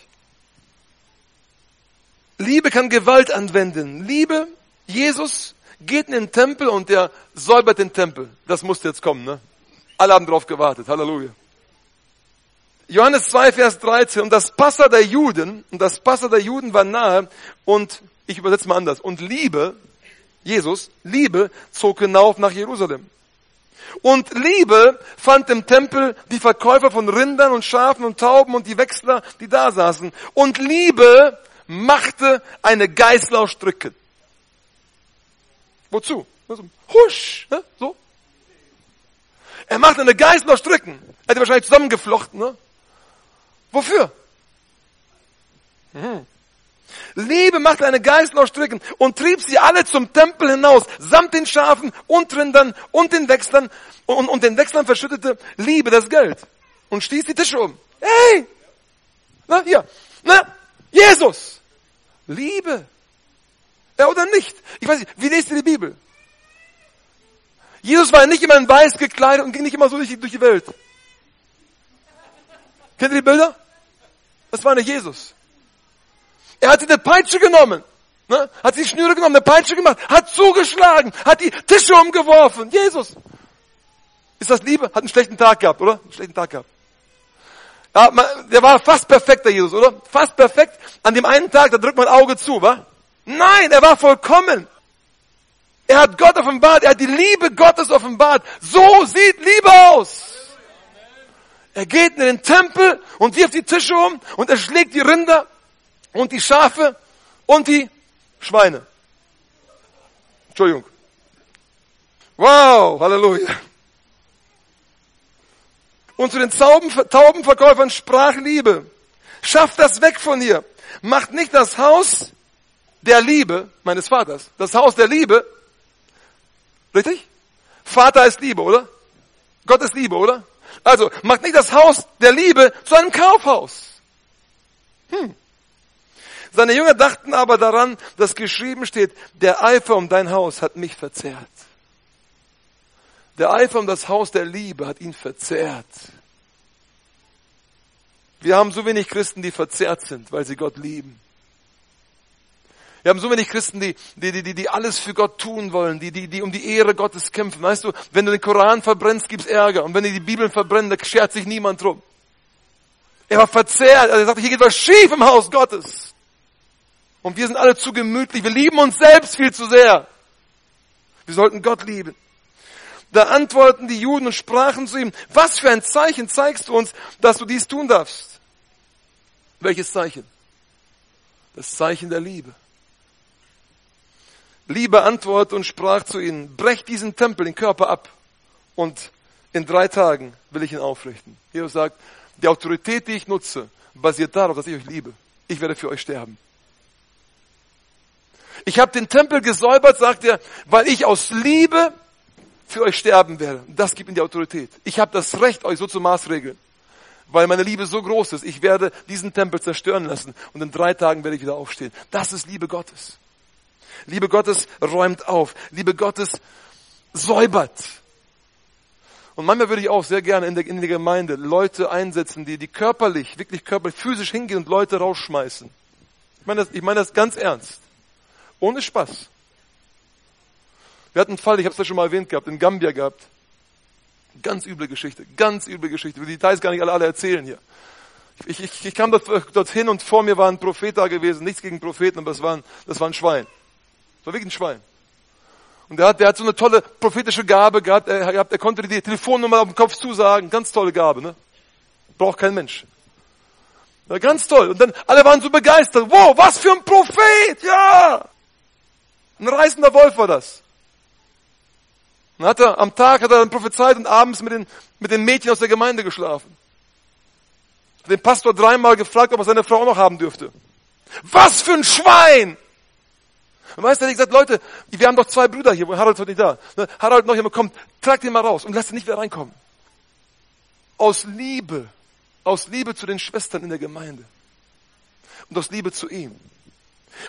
Liebe kann Gewalt anwenden. Liebe, Jesus geht in den Tempel und der säubert den Tempel. Das musste jetzt kommen, ne? Alle haben drauf gewartet. Halleluja. Johannes 2, Vers 13. Und das Passa der Juden, und das Passa der Juden war nahe, und ich übersetze mal anders. Und Liebe, Jesus, Liebe zog hinauf nach Jerusalem. Und Liebe fand im Tempel die Verkäufer von Rindern und Schafen und Tauben und die Wechsler, die da saßen. Und Liebe machte eine Geißler stricken. Wozu? Husch, ne? so. Er machte eine Geißler stricken. Er hätte wahrscheinlich zusammengeflochten, ne? Wofür? Hm. Liebe machte eine Geißler stricken und trieb sie alle zum Tempel hinaus, samt den Schafen und Rindern und den Wechslern und, und den Wechslern verschüttete Liebe das Geld und stieß die Tische um. Hey! Na, hier. Na, Jesus! Liebe. Ja, oder nicht? Ich weiß nicht, wie lest ihr die Bibel? Jesus war nicht immer in weiß gekleidet und ging nicht immer so durch die, durch die Welt. Kennt ihr die Bilder? Das war nicht Jesus. Er hat sich eine Peitsche genommen, ne? hat sich Schnüre genommen, eine Peitsche gemacht, hat zugeschlagen, hat die Tische umgeworfen. Jesus. Ist das Liebe? Hat einen schlechten Tag gehabt, oder? Einen schlechten Tag gehabt. Ja, man, der war fast perfekt, der Jesus, oder? Fast perfekt. An dem einen Tag, da drückt man Auge zu, wa? Nein, er war vollkommen. Er hat Gott offenbart, er hat die Liebe Gottes offenbart. So sieht Liebe aus. Er geht in den Tempel und wirft die Tische um und er schlägt die Rinder und die Schafe und die Schweine. Entschuldigung. Wow, Halleluja. Und zu den Taubenverkäufern sprach Liebe. Schafft das weg von hier. Macht nicht das Haus der Liebe meines Vaters. Das Haus der Liebe. Richtig? Vater ist Liebe, oder? Gott ist Liebe, oder? Also, macht nicht das Haus der Liebe zu einem Kaufhaus. Hm. Seine Jünger dachten aber daran, dass geschrieben steht, der Eifer um dein Haus hat mich verzehrt. Der Eifer um das Haus der Liebe hat ihn verzehrt. Wir haben so wenig Christen, die verzerrt sind, weil sie Gott lieben. Wir haben so wenig Christen, die, die, die, die alles für Gott tun wollen, die, die, die um die Ehre Gottes kämpfen. Weißt du, wenn du den Koran verbrennst, gibt's Ärger. Und wenn die die Bibeln verbrennen, da schert sich niemand drum. Er war verzerrt. Er sagte, hier geht was schief im Haus Gottes. Und wir sind alle zu gemütlich. Wir lieben uns selbst viel zu sehr. Wir sollten Gott lieben. Da antworten die Juden und sprachen zu ihm, was für ein Zeichen zeigst du uns, dass du dies tun darfst? Welches Zeichen? Das Zeichen der Liebe. Liebe antwortete und sprach zu ihnen, brecht diesen Tempel, den Körper ab und in drei Tagen will ich ihn aufrichten. Jesus sagt, die Autorität, die ich nutze, basiert darauf, dass ich euch liebe. Ich werde für euch sterben. Ich habe den Tempel gesäubert, sagt er, weil ich aus Liebe für euch sterben werde. Das gibt ihm die Autorität. Ich habe das Recht, euch so zu maßregeln. Weil meine Liebe so groß ist. Ich werde diesen Tempel zerstören lassen und in drei Tagen werde ich wieder aufstehen. Das ist Liebe Gottes. Liebe Gottes räumt auf. Liebe Gottes säubert. Und manchmal würde ich auch sehr gerne in der, in der Gemeinde Leute einsetzen, die, die körperlich, wirklich körperlich, physisch hingehen und Leute rausschmeißen. Ich meine das, ich meine das ganz ernst. Ohne Spaß. Wir hatten einen Fall, ich habe es ja schon mal erwähnt gehabt, in Gambia gehabt. Ganz üble Geschichte, ganz üble Geschichte. Die Details gar nicht alle, alle erzählen hier. Ich, ich, ich kam dort, dorthin und vor mir war ein Prophet da gewesen. Nichts gegen Propheten, aber das war ein, das war ein Schwein. Das war wirklich ein Schwein. Und der hat, der hat so eine tolle prophetische Gabe gehabt. Er, er konnte die Telefonnummer auf dem Kopf zusagen. Ganz tolle Gabe, ne? Braucht kein Mensch. Ja, ganz toll. Und dann alle waren so begeistert. Wow, was für ein Prophet! Ja! Ein reißender Wolf war das. Dann hat er, am Tag hat er dann prophezeit und abends mit den, mit den Mädchen aus der Gemeinde geschlafen. Hat den Pastor dreimal gefragt, ob er seine Frau noch haben dürfte. Was für ein Schwein! Und du, er hat gesagt, Leute, wir haben doch zwei Brüder hier, Harald ist nicht da. Ne, Harald noch jemand kommt, tragt ihn mal raus und lasst ihn nicht wieder reinkommen. Aus Liebe, aus Liebe zu den Schwestern in der Gemeinde. Und aus Liebe zu ihm.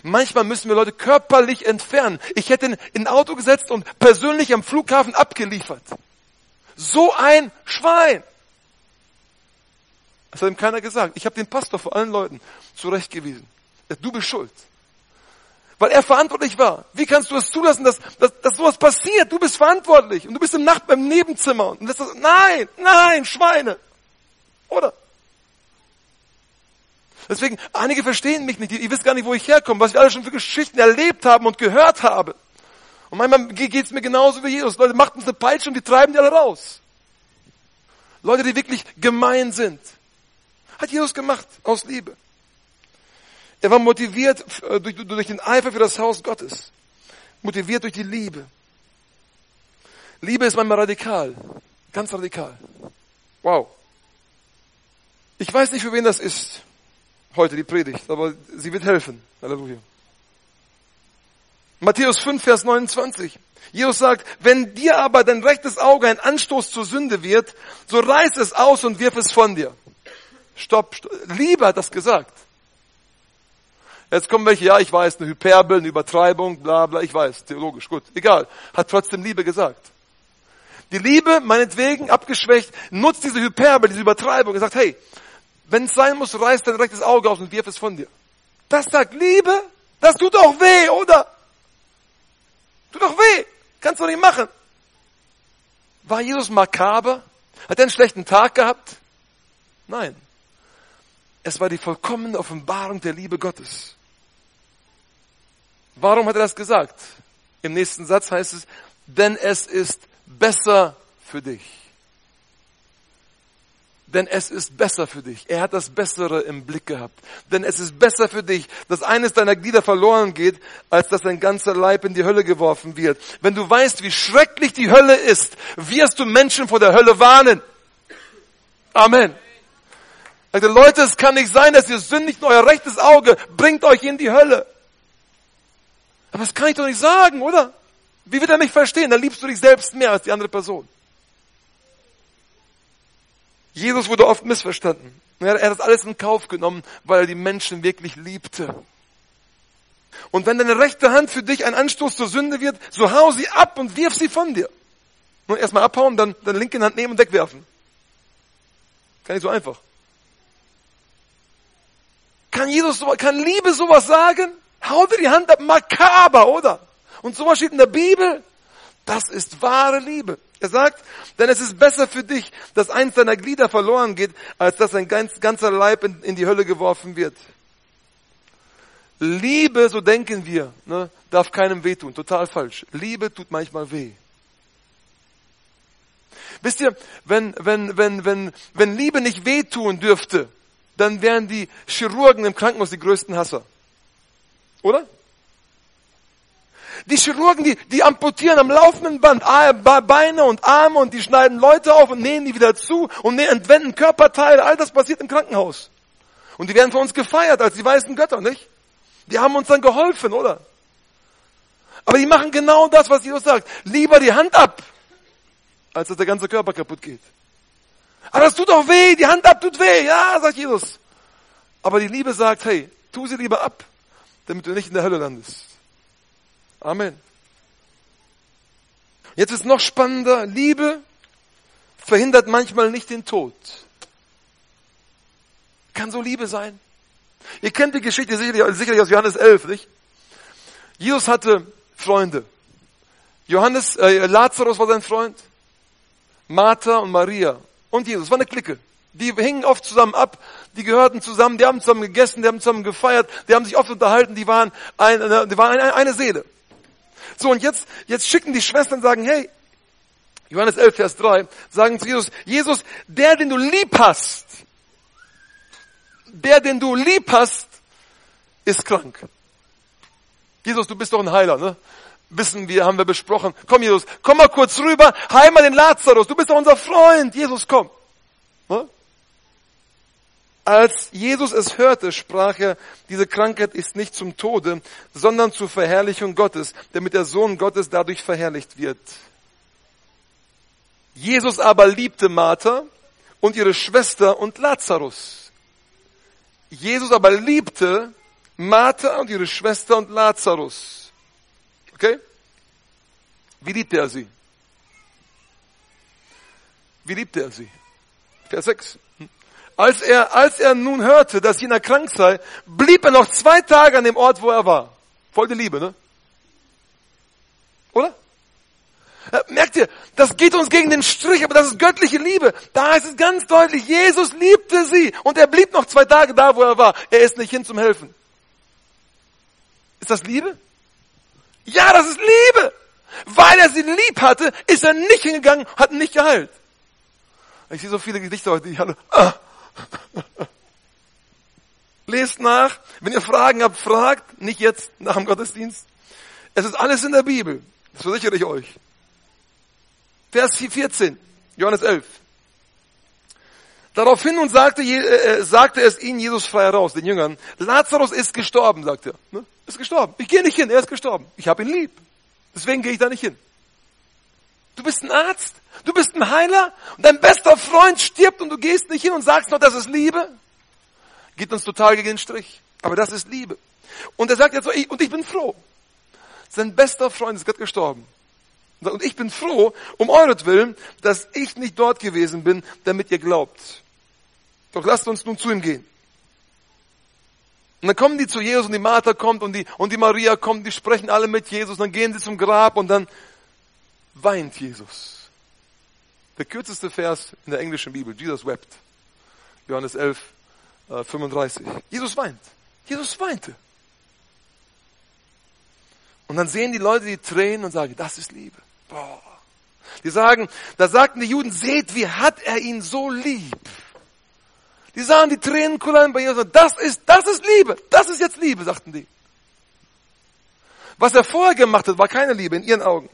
Manchmal müssen wir Leute körperlich entfernen. Ich hätte ihn in ein Auto gesetzt und persönlich am Flughafen abgeliefert. So ein Schwein. Das hat ihm keiner gesagt. Ich habe den Pastor vor allen Leuten zurechtgewiesen. Du bist schuld weil er verantwortlich war. Wie kannst du es zulassen, dass, dass, dass sowas passiert? Du bist verantwortlich und du bist im Nacht beim Nebenzimmer und lässt das, nein, nein, Schweine. Oder? Deswegen, einige verstehen mich nicht, ihr wisst gar nicht, wo ich herkomme, was wir alle schon für Geschichten erlebt haben und gehört haben. Und manchmal geht es mir genauso wie Jesus. Leute, macht uns eine Peitsche und die treiben die alle raus. Leute, die wirklich gemein sind. Hat Jesus gemacht, aus Liebe. Er war motiviert äh, durch, durch den Eifer für das Haus Gottes. Motiviert durch die Liebe. Liebe ist manchmal radikal. Ganz radikal. Wow. Ich weiß nicht, für wen das ist. Heute die Predigt, aber sie wird helfen. Halleluja. Matthäus 5, Vers 29. Jesus sagt, wenn dir aber dein rechtes Auge ein Anstoß zur Sünde wird, so reiß es aus und wirf es von dir. Stopp, stopp. Liebe hat das gesagt. Jetzt kommen welche, ja, ich weiß, eine Hyperbel, eine Übertreibung, bla bla, ich weiß, theologisch, gut, egal. Hat trotzdem Liebe gesagt. Die Liebe, meinetwegen, abgeschwächt, nutzt diese Hyperbel, diese Übertreibung und sagt, hey, wenn es sein muss, reiß dein rechtes Auge aus und wirf es von dir. Das sagt Liebe, das tut doch weh, oder? Tut doch weh, kannst du nicht machen. War Jesus makaber? Hat er einen schlechten Tag gehabt? Nein. Es war die vollkommene Offenbarung der Liebe Gottes. Warum hat er das gesagt? Im nächsten Satz heißt es, denn es ist besser für dich. Denn es ist besser für dich. Er hat das Bessere im Blick gehabt. Denn es ist besser für dich, dass eines deiner Glieder verloren geht, als dass dein ganzer Leib in die Hölle geworfen wird. Wenn du weißt, wie schrecklich die Hölle ist, wirst du Menschen vor der Hölle warnen. Amen. Also Leute, es kann nicht sein, dass ihr sündigt euer rechtes Auge bringt euch in die Hölle. Aber das kann ich doch nicht sagen, oder? Wie wird er mich verstehen? Dann liebst du dich selbst mehr als die andere Person. Jesus wurde oft missverstanden. Er hat das alles in Kauf genommen, weil er die Menschen wirklich liebte. Und wenn deine rechte Hand für dich ein Anstoß zur Sünde wird, so hau sie ab und wirf sie von dir. Nur erstmal abhauen, dann deine linke Hand nehmen und wegwerfen. Gar nicht so einfach. Kann Jesus, kann Liebe sowas sagen? Hau dir die Hand ab, makaber, oder? Und sowas steht in der Bibel. Das ist wahre Liebe. Er sagt, denn es ist besser für dich, dass eins deiner Glieder verloren geht, als dass ein ganz, ganzer Leib in, in die Hölle geworfen wird. Liebe, so denken wir, ne, darf keinem wehtun. Total falsch. Liebe tut manchmal weh. Wisst ihr, wenn, wenn, wenn, wenn, wenn Liebe nicht wehtun dürfte, dann wären die Chirurgen im Krankenhaus die größten Hasser. Oder? Die Chirurgen, die, die amputieren am laufenden Band Beine und Arme und die schneiden Leute auf und nähen die wieder zu und entwenden Körperteile. All das passiert im Krankenhaus. Und die werden von uns gefeiert als die weißen Götter, nicht? Die haben uns dann geholfen, oder? Aber die machen genau das, was Jesus sagt. Lieber die Hand ab, als dass der ganze Körper kaputt geht. Aber das tut doch weh, die Hand ab tut weh. Ja, sagt Jesus. Aber die Liebe sagt, hey, tu sie lieber ab, damit du nicht in der Hölle landest. Amen. Jetzt ist noch spannender. Liebe verhindert manchmal nicht den Tod. Kann so Liebe sein. Ihr kennt die Geschichte sicherlich, sicherlich aus Johannes 11, nicht? Jesus hatte Freunde. Johannes, äh, Lazarus war sein Freund. Martha und Maria und Jesus. war eine Clique. Die hingen oft zusammen ab, die gehörten zusammen, die haben zusammen gegessen, die haben zusammen gefeiert, die haben sich oft unterhalten, die waren, ein, die waren eine, eine Seele. So, und jetzt, jetzt schicken die Schwestern und sagen, hey, Johannes 11, Vers 3, sagen zu Jesus, Jesus, der, den du lieb hast, der, den du lieb hast, ist krank. Jesus, du bist doch ein Heiler, ne? Wissen wir, haben wir besprochen. Komm, Jesus, komm mal kurz rüber, heil mal den Lazarus, du bist doch unser Freund. Jesus, komm. Ne? Als Jesus es hörte, sprach er, diese Krankheit ist nicht zum Tode, sondern zur Verherrlichung Gottes, damit der Sohn Gottes dadurch verherrlicht wird. Jesus aber liebte Martha und ihre Schwester und Lazarus. Jesus aber liebte Martha und ihre Schwester und Lazarus. Okay? Wie liebte er sie? Wie liebte er sie? Vers 6. Als er, als er nun hörte, dass jener krank sei, blieb er noch zwei Tage an dem Ort, wo er war. Voll die Liebe, ne? Oder? Merkt ihr, das geht uns gegen den Strich, aber das ist göttliche Liebe. Da ist es ganz deutlich, Jesus liebte sie und er blieb noch zwei Tage da, wo er war. Er ist nicht hin zum Helfen. Ist das Liebe? Ja, das ist Liebe. Weil er sie lieb hatte, ist er nicht hingegangen, hat nicht geheilt. Ich sehe so viele Gedichte heute, die alle, ah. Lest nach. Wenn ihr Fragen habt, fragt. Nicht jetzt nach dem Gottesdienst. Es ist alles in der Bibel. Das versichere ich euch. Vers 14, Johannes 11. Daraufhin und sagte, äh, äh, sagte es ihnen Jesus frei heraus, den Jüngern, Lazarus ist gestorben, sagt er. Ne? Ist gestorben. Ich gehe nicht hin, er ist gestorben. Ich habe ihn lieb. Deswegen gehe ich da nicht hin. Du bist ein Arzt, du bist ein Heiler und dein bester Freund stirbt und du gehst nicht hin und sagst noch, das ist Liebe. Geht uns total gegen den Strich. Aber das ist Liebe. Und er sagt jetzt so, ich, und ich bin froh. Sein bester Freund ist gerade gestorben. Und ich bin froh, um euretwillen, dass ich nicht dort gewesen bin, damit ihr glaubt. Doch lasst uns nun zu ihm gehen. Und dann kommen die zu Jesus und die Martha kommt und die, und die Maria kommt, die sprechen alle mit Jesus, und dann gehen sie zum Grab und dann weint Jesus. Der kürzeste Vers in der englischen Bibel, Jesus wept. Johannes 11, äh, 35. Jesus weint. Jesus weinte. Und dann sehen die Leute die Tränen und sagen, das ist Liebe. Boah. Die sagen, da sagten die Juden, seht, wie hat er ihn so lieb. Die sahen die Tränen kullern bei Jesus. Das ist, das ist Liebe. Das ist jetzt Liebe, sagten die. Was er vorher gemacht hat, war keine Liebe in ihren Augen.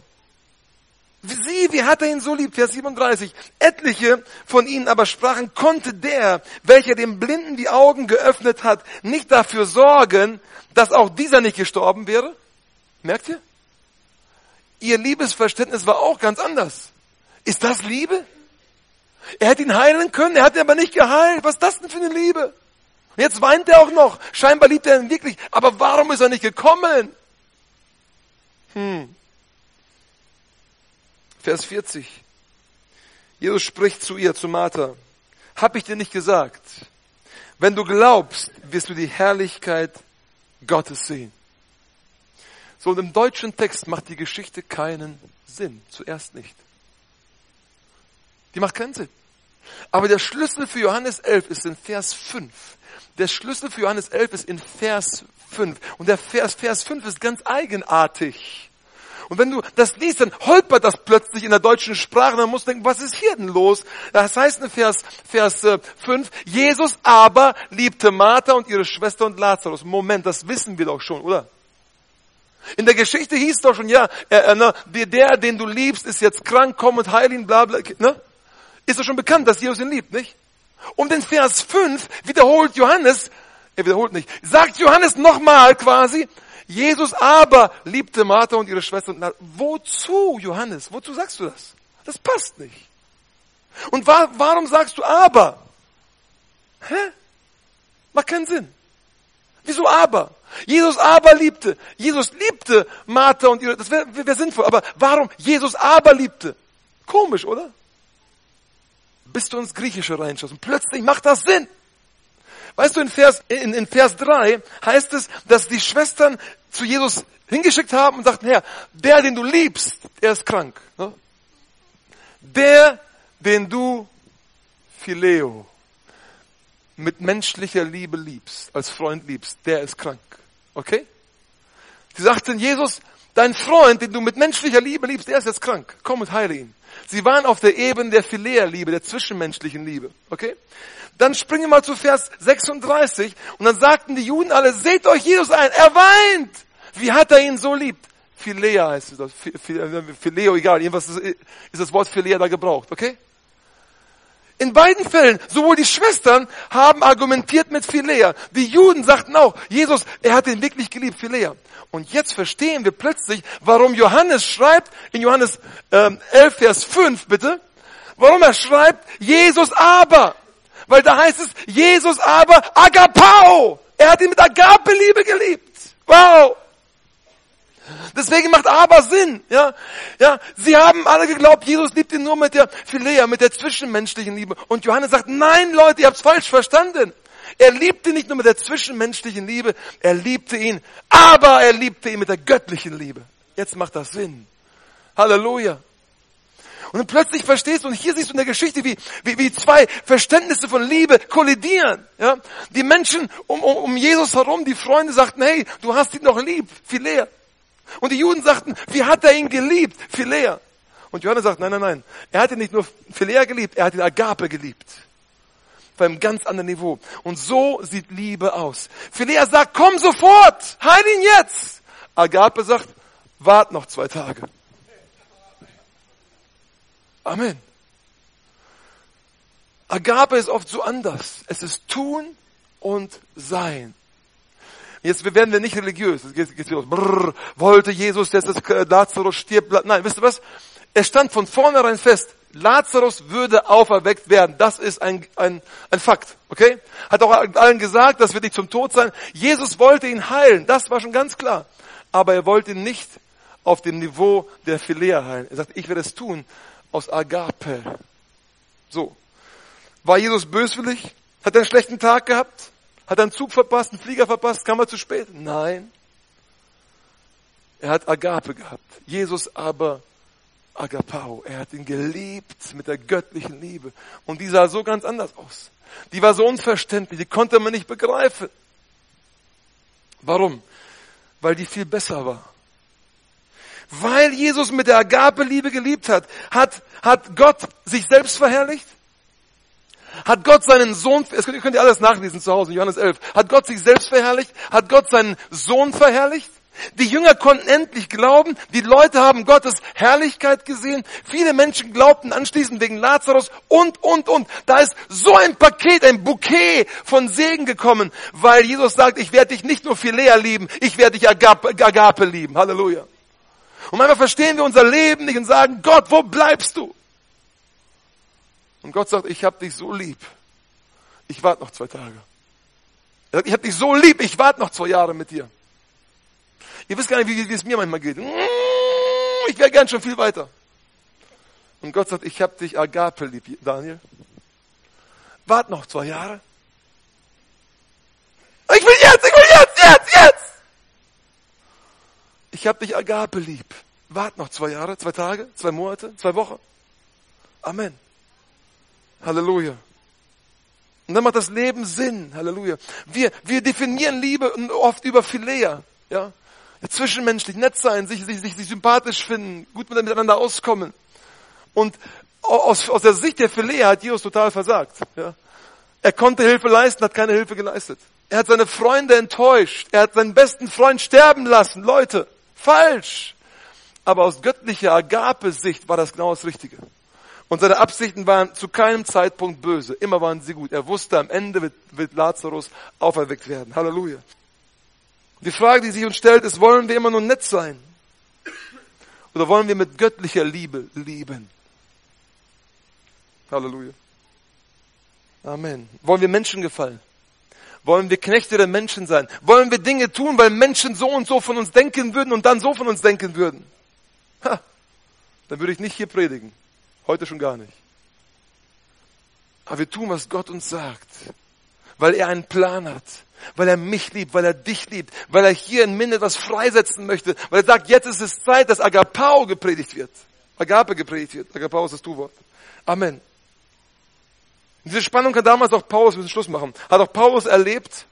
Sie, wie hat er ihn so lieb? Vers 37. Etliche von ihnen aber sprachen, konnte der, welcher dem Blinden die Augen geöffnet hat, nicht dafür sorgen, dass auch dieser nicht gestorben wäre? Merkt ihr? Ihr Liebesverständnis war auch ganz anders. Ist das Liebe? Er hätte ihn heilen können, er hat ihn aber nicht geheilt. Was ist das denn für eine Liebe? Jetzt weint er auch noch. Scheinbar liebt er ihn wirklich. Aber warum ist er nicht gekommen? Hm. Vers 40. Jesus spricht zu ihr, zu Martha. Hab ich dir nicht gesagt? Wenn du glaubst, wirst du die Herrlichkeit Gottes sehen. So, und im deutschen Text macht die Geschichte keinen Sinn. Zuerst nicht. Die macht keinen Sinn. Aber der Schlüssel für Johannes 11 ist in Vers 5. Der Schlüssel für Johannes 11 ist in Vers 5. Und der Vers, Vers 5 ist ganz eigenartig. Und wenn du das liest, dann holpert das plötzlich in der deutschen Sprache. Dann musst du denken, was ist hier denn los? Das heißt in Vers, Vers 5, äh, Jesus aber liebte Martha und ihre Schwester und Lazarus. Moment, das wissen wir doch schon, oder? In der Geschichte hieß doch schon, ja, äh, äh, ne, der, den du liebst, ist jetzt krank, komm und heil ihn, bla, bla, ne? Ist doch schon bekannt, dass Jesus ihn liebt, nicht? Und in Vers 5 wiederholt Johannes, er wiederholt nicht, sagt Johannes nochmal quasi, Jesus aber liebte Martha und ihre Schwester. Und wozu, Johannes? Wozu sagst du das? Das passt nicht. Und wa warum sagst du aber? Hä? Macht keinen Sinn. Wieso aber? Jesus aber liebte. Jesus liebte Martha und ihre, das wäre wär sinnvoll. Aber warum Jesus aber liebte? Komisch, oder? Bis du ins Griechische reinschaust plötzlich macht das Sinn. Weißt du, in Vers, in, in Vers 3 heißt es, dass die Schwestern zu Jesus hingeschickt haben und sagten, Herr, der, den du liebst, der ist krank. Ne? Der, den du Phileo mit menschlicher Liebe liebst, als Freund liebst, der ist krank. Okay? Sie sagten, Jesus, dein Freund, den du mit menschlicher Liebe liebst, der ist jetzt krank. Komm und heile ihn. Sie waren auf der Ebene der Philea-Liebe, der zwischenmenschlichen Liebe. Okay? Dann springen wir mal zu Vers 36 und dann sagten die Juden alle, seht euch Jesus ein, er weint. Wie hat er ihn so liebt? Philea heißt es, Phileo, egal, jedenfalls ist das Wort Philea da gebraucht, okay? In beiden Fällen, sowohl die Schwestern haben argumentiert mit Philea. Die Juden sagten auch, Jesus, er hat ihn wirklich geliebt, Philea. Und jetzt verstehen wir plötzlich, warum Johannes schreibt, in Johannes ähm, 11, Vers 5 bitte, warum er schreibt, Jesus aber. Weil da heißt es, Jesus aber agapao. Er hat ihn mit Agape-Liebe geliebt. Wow. Deswegen macht aber Sinn, ja. Ja, sie haben alle geglaubt, Jesus liebt ihn nur mit der Philea, mit der zwischenmenschlichen Liebe. Und Johannes sagt, nein Leute, ihr habt's falsch verstanden. Er liebte nicht nur mit der zwischenmenschlichen Liebe, er liebte ihn, aber er liebte ihn mit der göttlichen Liebe. Jetzt macht das Sinn. Halleluja. Und dann plötzlich verstehst du, und hier siehst du in der Geschichte, wie, wie, wie zwei Verständnisse von Liebe kollidieren. Ja? Die Menschen um, um, um Jesus herum, die Freunde sagten, hey, du hast ihn noch lieb, Philea. Und die Juden sagten, wie hat er ihn geliebt, Philea. Und Johannes sagt, nein, nein, nein. Er hat ihn nicht nur Philea geliebt, er hat ihn Agape geliebt. Auf einem ganz anderen Niveau. Und so sieht Liebe aus. Philea sagt, komm sofort, heil ihn jetzt. Agape sagt, wart noch zwei Tage. Amen. Agape ist oft so anders. Es ist tun und sein. Jetzt werden wir nicht religiös. Jetzt geht, geht los. Brrr, wollte Jesus, dass das Lazarus stirbt. Nein, wisst ihr was? Es stand von vornherein fest, Lazarus würde auferweckt werden. Das ist ein, ein, ein Fakt. Okay? Hat auch allen gesagt, das wird nicht zum Tod sein. Jesus wollte ihn heilen. Das war schon ganz klar. Aber er wollte ihn nicht auf dem Niveau der Philea heilen. Er sagt, ich werde es tun, aus Agape. So. War Jesus böswillig? Hat er einen schlechten Tag gehabt? Hat er einen Zug verpasst, einen Flieger verpasst? Kam er zu spät? Nein. Er hat Agape gehabt. Jesus aber Agapao. Er hat ihn geliebt mit der göttlichen Liebe. Und die sah so ganz anders aus. Die war so unverständlich, die konnte man nicht begreifen. Warum? Weil die viel besser war. Weil Jesus mit der Agape-Liebe geliebt hat, hat, hat Gott sich selbst verherrlicht? Hat Gott seinen Sohn, das könnt, ihr könnt ihr alles nachlesen zu Hause, Johannes 11. Hat Gott sich selbst verherrlicht? Hat Gott seinen Sohn verherrlicht? Die Jünger konnten endlich glauben, die Leute haben Gottes Herrlichkeit gesehen, viele Menschen glaubten anschließend wegen Lazarus und, und, und. Da ist so ein Paket, ein Bouquet von Segen gekommen, weil Jesus sagt, ich werde dich nicht nur Philea lieben, ich werde dich Agape, Agape lieben. Halleluja. Und manchmal verstehen wir unser Leben nicht und sagen, Gott, wo bleibst du? Und Gott sagt, ich habe dich so lieb. Ich warte noch zwei Tage. Er sagt, ich habe dich so lieb, ich warte noch zwei Jahre mit dir. Ihr wisst gar nicht, wie, wie es mir manchmal geht. Ich wäre gern schon viel weiter. Und Gott sagt, ich habe dich Agape lieb, Daniel. Wart noch zwei Jahre. Ich will jetzt, ich will jetzt, jetzt, jetzt. Ich habe dich Agape lieb. Wart noch zwei Jahre, zwei Tage, zwei Monate, zwei Wochen. Amen. Halleluja. Und dann macht das Leben Sinn. Halleluja. Wir, wir definieren Liebe oft über Philea. Ja? Zwischenmenschlich, nett sein, sich, sich, sich, sich sympathisch finden, gut miteinander auskommen. Und aus, aus der Sicht der Philea hat Jesus total versagt. Ja? Er konnte Hilfe leisten, hat keine Hilfe geleistet. Er hat seine Freunde enttäuscht. Er hat seinen besten Freund sterben lassen. Leute, falsch. Aber aus göttlicher Agape-Sicht war das genau das Richtige. Und seine Absichten waren zu keinem Zeitpunkt böse. Immer waren sie gut. Er wusste, am Ende wird, wird Lazarus auferweckt werden. Halleluja. Die Frage, die sich uns stellt, ist, wollen wir immer nur nett sein? Oder wollen wir mit göttlicher Liebe lieben? Halleluja. Amen. Wollen wir Menschen gefallen? Wollen wir Knechte der Menschen sein? Wollen wir Dinge tun, weil Menschen so und so von uns denken würden und dann so von uns denken würden? Ha, dann würde ich nicht hier predigen. Heute schon gar nicht. Aber wir tun, was Gott uns sagt, weil er einen Plan hat, weil er mich liebt, weil er dich liebt, weil er hier in Minne was freisetzen möchte, weil er sagt, jetzt ist es Zeit, dass Agapao gepredigt wird. Agape gepredigt wird. Agapao ist das Tu-Wort. Amen. Diese Spannung kann damals auch Paulus, wir müssen Schluss machen, hat auch Paulus erlebt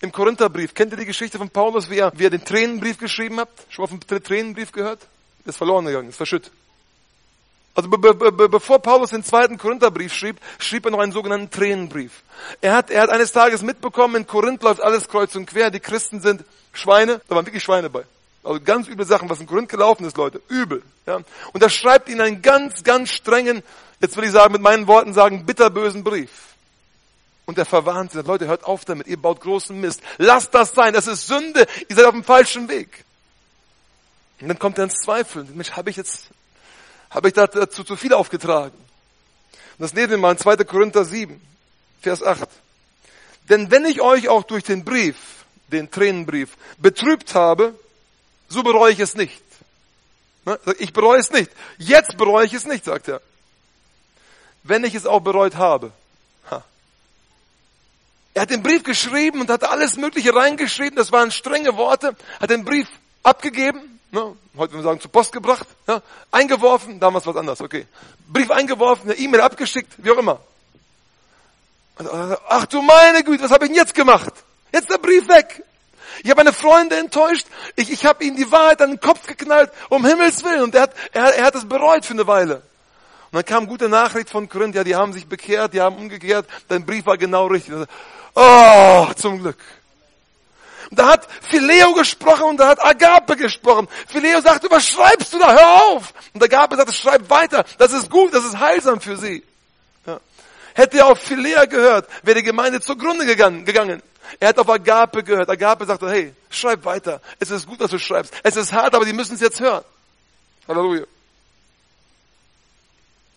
im Korintherbrief. Kennt ihr die Geschichte von Paulus, wie er, wie er den Tränenbrief geschrieben hat? Schon mal vom Tränenbrief gehört? Ist verloren gegangen, ist verschütt. Also be be be bevor Paulus den zweiten Korintherbrief schrieb, schrieb er noch einen sogenannten Tränenbrief. Er hat, er hat eines Tages mitbekommen, in Korinth läuft alles kreuz und quer, die Christen sind Schweine, da waren wirklich Schweine bei. Also ganz üble Sachen, was in Korinth gelaufen ist, Leute. Übel. Ja. Und er schreibt ihnen einen ganz, ganz strengen, jetzt will ich sagen, mit meinen Worten sagen, bitterbösen Brief. Und er verwarnt sie, Leute, hört auf damit, ihr baut großen Mist. Lasst das sein, das ist Sünde, ihr seid auf dem falschen Weg. Und dann kommt er ins Zweifeln. Mensch, habe ich jetzt habe ich dazu zu viel aufgetragen. Und das lesen wir mal in 2. Korinther 7, Vers 8. Denn wenn ich euch auch durch den Brief, den Tränenbrief, betrübt habe, so bereue ich es nicht. Ne? Ich bereue es nicht. Jetzt bereue ich es nicht, sagt er. Wenn ich es auch bereut habe. Er hat den Brief geschrieben und hat alles Mögliche reingeschrieben. Das waren strenge Worte. Hat den Brief abgegeben ne, heute würden wir sagen, zur Post gebracht, ja, eingeworfen, damals was anderes, okay. Brief eingeworfen, eine E-Mail abgeschickt, wie auch immer. Ach du meine Güte, was habe ich denn jetzt gemacht? Jetzt der Brief weg. Ich habe meine Freunde enttäuscht. Ich, ich habe ihnen die Wahrheit an den Kopf geknallt, um Himmels Willen. Und er hat, er, er hat es bereut für eine Weile. Und dann kam gute Nachricht von Korinth, ja, die haben sich bekehrt, die haben umgekehrt. Dein Brief war genau richtig. Oh, zum Glück. Da hat Phileo gesprochen und da hat Agape gesprochen. Phileo sagte, was schreibst du da? Hör auf! Und Agape sagte, schreib weiter. Das ist gut, das ist heilsam für sie. Ja. Hätte er auf Philea gehört, wäre die Gemeinde zugrunde gegangen. Er hat auf Agape gehört. Agape sagte, hey, schreib weiter. Es ist gut, was du schreibst. Es ist hart, aber die müssen es jetzt hören. Halleluja.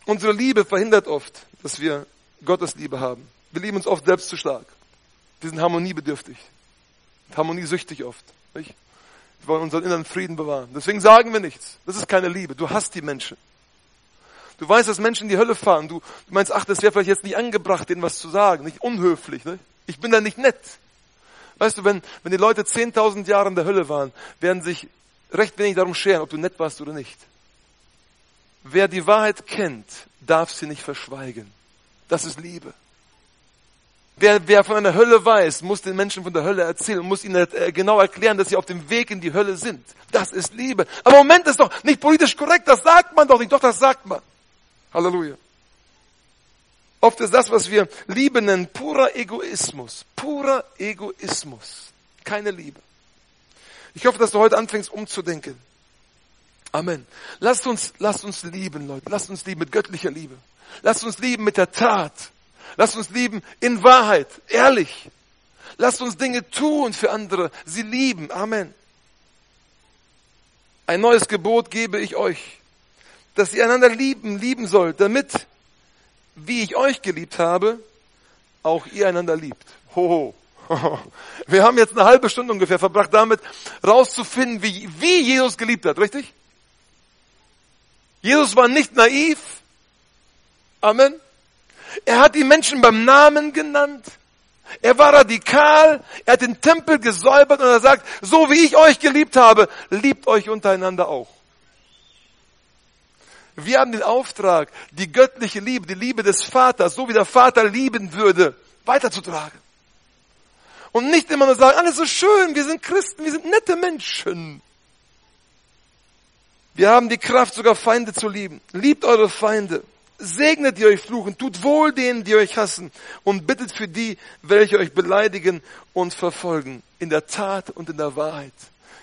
Unsere Liebe verhindert oft, dass wir Gottes Liebe haben. Wir lieben uns oft selbst zu stark. Wir sind harmoniebedürftig. Harmoniesüchtig oft. Nicht? Wir wollen unseren inneren Frieden bewahren. Deswegen sagen wir nichts. Das ist keine Liebe. Du hast die Menschen. Du weißt, dass Menschen in die Hölle fahren. Du, du meinst, ach, das wäre vielleicht jetzt nicht angebracht, denen was zu sagen. Nicht unhöflich. Ne? Ich bin da nicht nett. Weißt du, wenn, wenn die Leute 10.000 Jahre in der Hölle waren, werden sich recht wenig darum scheren, ob du nett warst oder nicht. Wer die Wahrheit kennt, darf sie nicht verschweigen. Das ist Liebe. Wer, wer von einer Hölle weiß, muss den Menschen von der Hölle erzählen und muss ihnen äh, genau erklären, dass sie auf dem Weg in die Hölle sind. Das ist Liebe. Aber Moment ist doch nicht politisch korrekt, das sagt man doch nicht, doch das sagt man. Halleluja. Oft ist das, was wir Liebe nennen, purer Egoismus. Purer Egoismus. Keine Liebe. Ich hoffe, dass du heute anfängst umzudenken. Amen. Lasst uns, lasst uns lieben, Leute. Lasst uns lieben mit göttlicher Liebe. Lasst uns lieben mit der Tat. Lasst uns lieben in Wahrheit, ehrlich. Lasst uns Dinge tun für andere, sie lieben. Amen. Ein neues Gebot gebe ich euch, dass ihr einander lieben, lieben sollt, damit, wie ich euch geliebt habe, auch ihr einander liebt. Hoho. Wir haben jetzt eine halbe Stunde ungefähr verbracht damit, rauszufinden, wie, wie Jesus geliebt hat, richtig? Jesus war nicht naiv. Amen. Er hat die Menschen beim Namen genannt. Er war radikal. Er hat den Tempel gesäubert und er sagt, so wie ich euch geliebt habe, liebt euch untereinander auch. Wir haben den Auftrag, die göttliche Liebe, die Liebe des Vaters, so wie der Vater lieben würde, weiterzutragen. Und nicht immer nur sagen, alles so schön, wir sind Christen, wir sind nette Menschen. Wir haben die Kraft, sogar Feinde zu lieben. Liebt eure Feinde. Segnet die euch fluchen, tut wohl denen, die euch hassen und bittet für die, welche euch beleidigen und verfolgen. In der Tat und in der Wahrheit.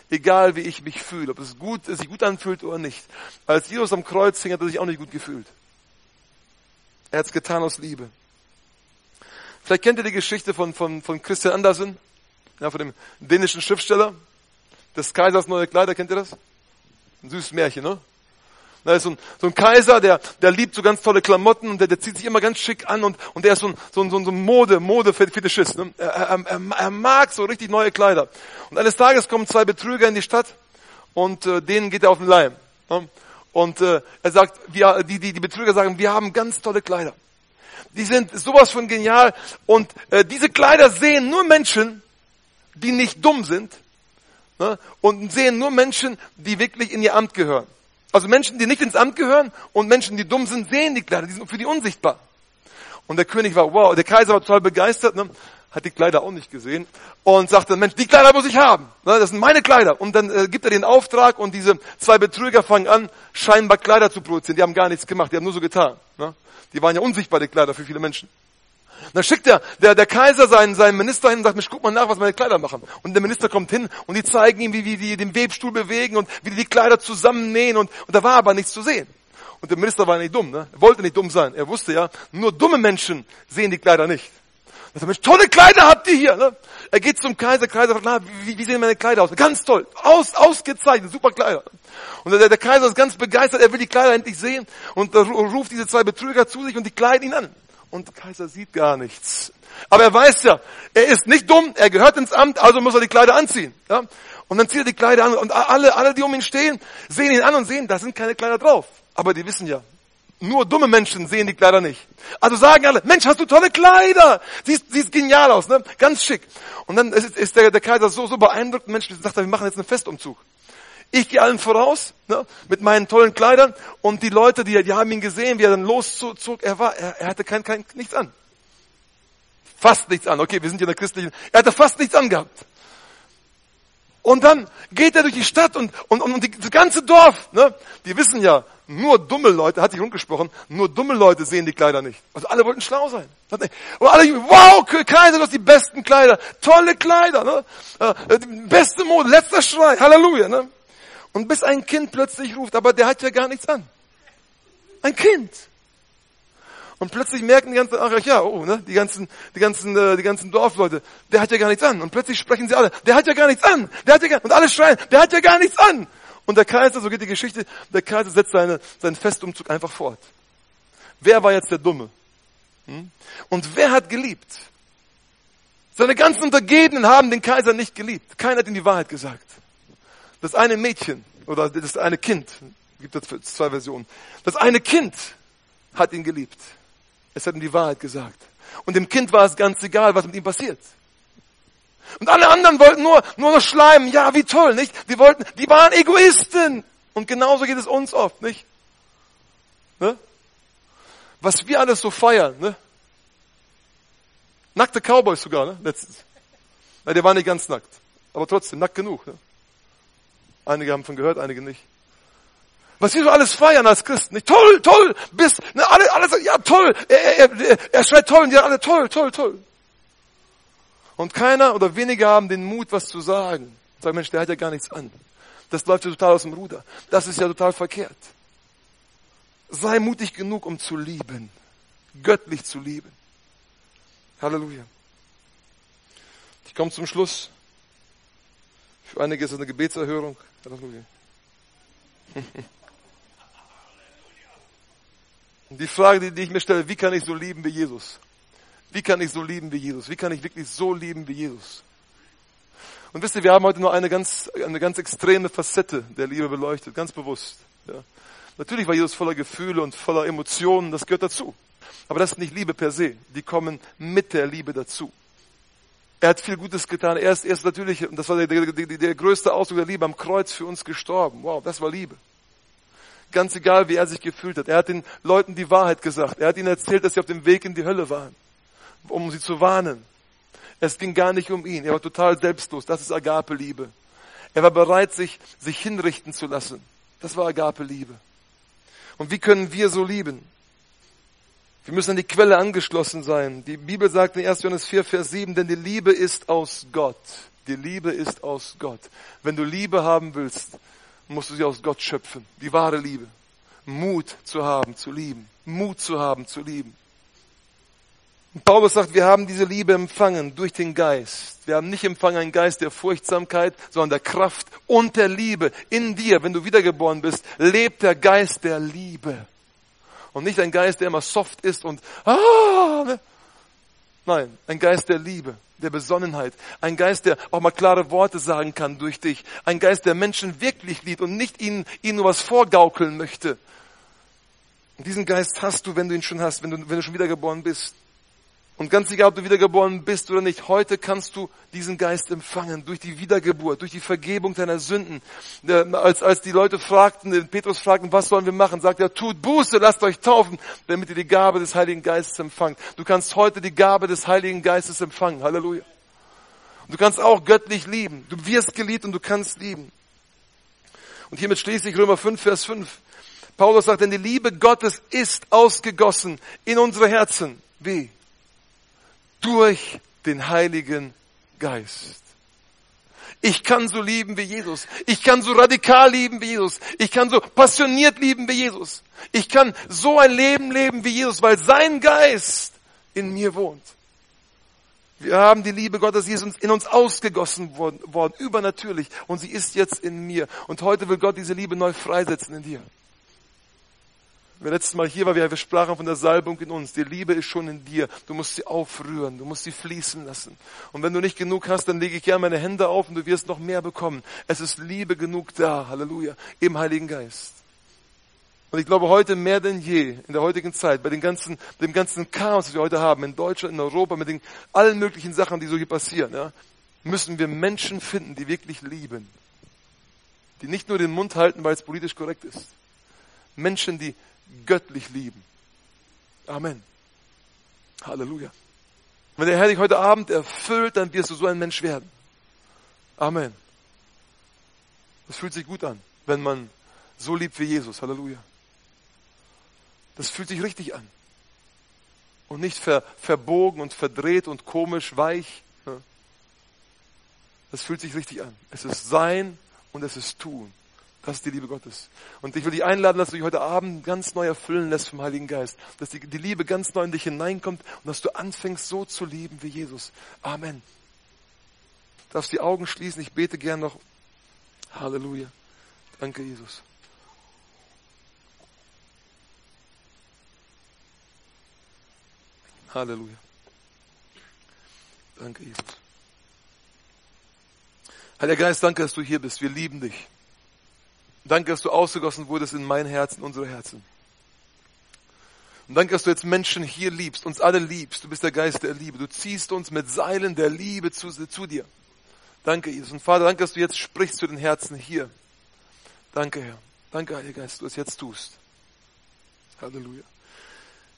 Egal wie ich mich fühle, ob es gut, sich gut anfühlt oder nicht. Als Jesus am Kreuz hing, hat er sich auch nicht gut gefühlt. Er hat es getan aus Liebe. Vielleicht kennt ihr die Geschichte von, von, von Christian Andersen, ja, von dem dänischen Schriftsteller. Des Kaisers neue Kleider, kennt ihr das? Ein süßes Märchen, ne? Da ist so ein, so ein Kaiser, der, der liebt so ganz tolle Klamotten und der, der zieht sich immer ganz schick an und, und der ist so ein, so ein, so ein Mode, Mode-Fetischist. Ne? Er, er, er, er mag so richtig neue Kleider. Und eines Tages kommen zwei Betrüger in die Stadt und äh, denen geht er auf den Leim. Ne? Und äh, er sagt, wir, die, die, die Betrüger sagen, wir haben ganz tolle Kleider die sind sowas von genial. Und äh, diese Kleider sehen nur Menschen, die nicht dumm sind. Ne? Und sehen nur Menschen, die wirklich in ihr Amt gehören. Also Menschen, die nicht ins Amt gehören und Menschen, die dumm sind, sehen die Kleider, die sind für die unsichtbar. Und der König war, wow, der Kaiser war total begeistert, ne? hat die Kleider auch nicht gesehen und sagte, Mensch, die Kleider muss ich haben. Ne? Das sind meine Kleider. Und dann äh, gibt er den Auftrag und diese zwei Betrüger fangen an, scheinbar Kleider zu produzieren. Die haben gar nichts gemacht, die haben nur so getan. Ne? Die waren ja unsichtbar, die Kleider für viele Menschen. Dann schickt der, der, der Kaiser seinen, seinen Minister hin und sagt, Mensch, guck mal nach, was meine Kleider machen. Und der Minister kommt hin und die zeigen ihm, wie, wie die den Webstuhl bewegen und wie die die Kleider zusammennähen und, und da war aber nichts zu sehen. Und der Minister war nicht dumm, ne? Er wollte nicht dumm sein. Er wusste ja, nur dumme Menschen sehen die Kleider nicht. Er sagt, Mensch, tolle Kleider habt ihr hier, ne? Er geht zum Kaiser, Kaiser fragt, na, wie, wie sehen meine Kleider aus? Ganz toll, aus, ausgezeichnet, super Kleider. Und der, der Kaiser ist ganz begeistert, er will die Kleider endlich sehen und ruft diese zwei Betrüger zu sich und die kleiden ihn an. Und der Kaiser sieht gar nichts. Aber er weiß ja, er ist nicht dumm, er gehört ins Amt, also muss er die Kleider anziehen. Ja? Und dann zieht er die Kleider an und alle, alle, die um ihn stehen, sehen ihn an und sehen, da sind keine Kleider drauf. Aber die wissen ja, nur dumme Menschen sehen die Kleider nicht. Also sagen alle, Mensch, hast du tolle Kleider. Siehst, siehst genial aus, ne? Ganz schick. Und dann ist, ist der, der Kaiser so, so beeindruckt, Mensch, sagt er, wir machen jetzt einen Festumzug. Ich gehe allen voraus, ne, mit meinen tollen Kleidern und die Leute, die, die haben ihn gesehen, wie er dann loszog, er war, er, er hatte kein, kein, nichts an. Fast nichts an. Okay, wir sind ja in der christlichen, er hatte fast nichts angehabt. Und dann geht er durch die Stadt und, und, und, und die, das ganze Dorf, ne, die wissen ja, nur dumme Leute, hat sich rumgesprochen, nur dumme Leute sehen die Kleider nicht. Also alle wollten schlau sein. Und alle, wow, Kaiser, du hast die besten Kleider, tolle Kleider, ne? Äh, beste Mode, letzter Schrei, Halleluja, ne? Und bis ein Kind plötzlich ruft, aber der hat ja gar nichts an. Ein Kind. Und plötzlich merken die ganzen, ach ja, oh, ne, die ganzen, die ganzen, äh, die ganzen Dorfleute, der hat ja gar nichts an. Und plötzlich sprechen sie alle, der hat ja gar nichts an, der hat ja gar, und alle schreien, der hat ja gar nichts an. Und der Kaiser, so geht die Geschichte, der Kaiser setzt seine, seinen Festumzug einfach fort. Wer war jetzt der Dumme? Hm? Und wer hat geliebt? Seine ganzen Untergebenen haben den Kaiser nicht geliebt. Keiner hat ihm die Wahrheit gesagt. Das eine Mädchen oder das eine Kind, gibt es zwei Versionen. Das eine Kind hat ihn geliebt. Es hat ihm die Wahrheit gesagt. Und dem Kind war es ganz egal, was mit ihm passiert. Und alle anderen wollten nur, nur noch schleimen. Ja, wie toll, nicht? Die wollten, die waren Egoisten. Und genauso geht es uns oft, nicht? Ne? Was wir alles so feiern, ne? Nackte Cowboys sogar, ne? Letztens. Na, der war nicht ganz nackt. Aber trotzdem, nackt genug, ne? Einige haben von gehört, einige nicht. Was wir so alles feiern als Christen. Nicht? Toll, toll, bis, ne, alle, alles, ja, toll. Er, er, er, er schreit toll und die alle toll, toll, toll. Und keiner oder wenige haben den Mut, was zu sagen. Sag Mensch, der hat ja gar nichts an. Das läuft ja total aus dem Ruder. Das ist ja total verkehrt. Sei mutig genug, um zu lieben. Göttlich zu lieben. Halleluja. Ich komme zum Schluss. Für einige ist es eine Gebetserhörung. Halleluja. Die Frage, die ich mir stelle, wie kann ich so lieben wie Jesus? Wie kann ich so lieben wie Jesus? Wie kann ich wirklich so lieben wie Jesus? Und wisst ihr, wir haben heute nur eine ganz, eine ganz extreme Facette der Liebe beleuchtet, ganz bewusst. Ja. Natürlich war Jesus voller Gefühle und voller Emotionen, das gehört dazu. Aber das ist nicht Liebe per se. Die kommen mit der Liebe dazu. Er hat viel Gutes getan. Er ist, er ist natürlich, und das war der, der, der, größte Ausdruck der Liebe, am Kreuz für uns gestorben. Wow, das war Liebe. Ganz egal, wie er sich gefühlt hat. Er hat den Leuten die Wahrheit gesagt. Er hat ihnen erzählt, dass sie auf dem Weg in die Hölle waren, um sie zu warnen. Es ging gar nicht um ihn. Er war total selbstlos. Das ist Agape-Liebe. Er war bereit, sich, sich hinrichten zu lassen. Das war Agape-Liebe. Und wie können wir so lieben? Wir müssen an die Quelle angeschlossen sein. Die Bibel sagt in 1. Johannes 4, Vers 7, denn die Liebe ist aus Gott. Die Liebe ist aus Gott. Wenn du Liebe haben willst, musst du sie aus Gott schöpfen. Die wahre Liebe. Mut zu haben, zu lieben. Mut zu haben, zu lieben. Paulus sagt, wir haben diese Liebe empfangen durch den Geist. Wir haben nicht empfangen einen Geist der Furchtsamkeit, sondern der Kraft und der Liebe. In dir, wenn du wiedergeboren bist, lebt der Geist der Liebe und nicht ein Geist, der immer soft ist und ah, ne? nein, ein Geist der Liebe, der Besonnenheit, ein Geist, der auch mal klare Worte sagen kann durch dich, ein Geist, der Menschen wirklich liebt und nicht ihnen, ihnen nur was vorgaukeln möchte. Und diesen Geist hast du, wenn du ihn schon hast, wenn du, wenn du schon wiedergeboren bist. Und ganz egal, ob du wiedergeboren bist oder nicht, heute kannst du diesen Geist empfangen durch die Wiedergeburt, durch die Vergebung deiner Sünden. Als, als die Leute fragten, Petrus fragten, was sollen wir machen, sagt er, tut Buße, lasst euch taufen, damit ihr die Gabe des Heiligen Geistes empfangt. Du kannst heute die Gabe des Heiligen Geistes empfangen. Halleluja. Und du kannst auch göttlich lieben. Du wirst geliebt und du kannst lieben. Und hiermit schließe ich Römer 5, Vers 5. Paulus sagt, denn die Liebe Gottes ist ausgegossen in unsere Herzen. Wie? Durch den Heiligen Geist. Ich kann so lieben wie Jesus. Ich kann so radikal lieben wie Jesus. Ich kann so passioniert lieben wie Jesus. Ich kann so ein Leben leben wie Jesus, weil sein Geist in mir wohnt. Wir haben die Liebe Gottes, die ist in uns ausgegossen worden, worden, übernatürlich. Und sie ist jetzt in mir. Und heute will Gott diese Liebe neu freisetzen in dir. Wer letztes Mal hier war, wir sprachen von der Salbung in uns. Die Liebe ist schon in dir. Du musst sie aufrühren. Du musst sie fließen lassen. Und wenn du nicht genug hast, dann lege ich gerne meine Hände auf und du wirst noch mehr bekommen. Es ist Liebe genug da. Halleluja. Im Heiligen Geist. Und ich glaube, heute mehr denn je, in der heutigen Zeit, bei den ganzen, dem ganzen Chaos, das wir heute haben, in Deutschland, in Europa, mit den allen möglichen Sachen, die so hier passieren, ja, müssen wir Menschen finden, die wirklich lieben. Die nicht nur den Mund halten, weil es politisch korrekt ist. Menschen, die göttlich lieben. Amen. Halleluja. Wenn der Herr dich heute Abend erfüllt, dann wirst du so ein Mensch werden. Amen. Das fühlt sich gut an, wenn man so liebt wie Jesus. Halleluja. Das fühlt sich richtig an. Und nicht ver, verbogen und verdreht und komisch, weich. Das fühlt sich richtig an. Es ist sein und es ist tun. Das ist die Liebe Gottes. Und ich will dich einladen, dass du dich heute Abend ganz neu erfüllen lässt vom Heiligen Geist. Dass die, die Liebe ganz neu in dich hineinkommt und dass du anfängst so zu lieben wie Jesus. Amen. Du darfst die Augen schließen. Ich bete gern noch. Halleluja. Danke, Jesus. Halleluja. Danke, Jesus. Heiliger Geist, danke, dass du hier bist. Wir lieben dich. Danke, dass du ausgegossen wurdest in mein Herz, in unsere Herzen. Und danke, dass du jetzt Menschen hier liebst, uns alle liebst. Du bist der Geist der Liebe. Du ziehst uns mit Seilen der Liebe zu, zu dir. Danke, Jesus. Und Vater, danke, dass du jetzt sprichst zu den Herzen hier. Danke, Herr. Danke, Heiliger Geist, dass du es jetzt tust. Halleluja.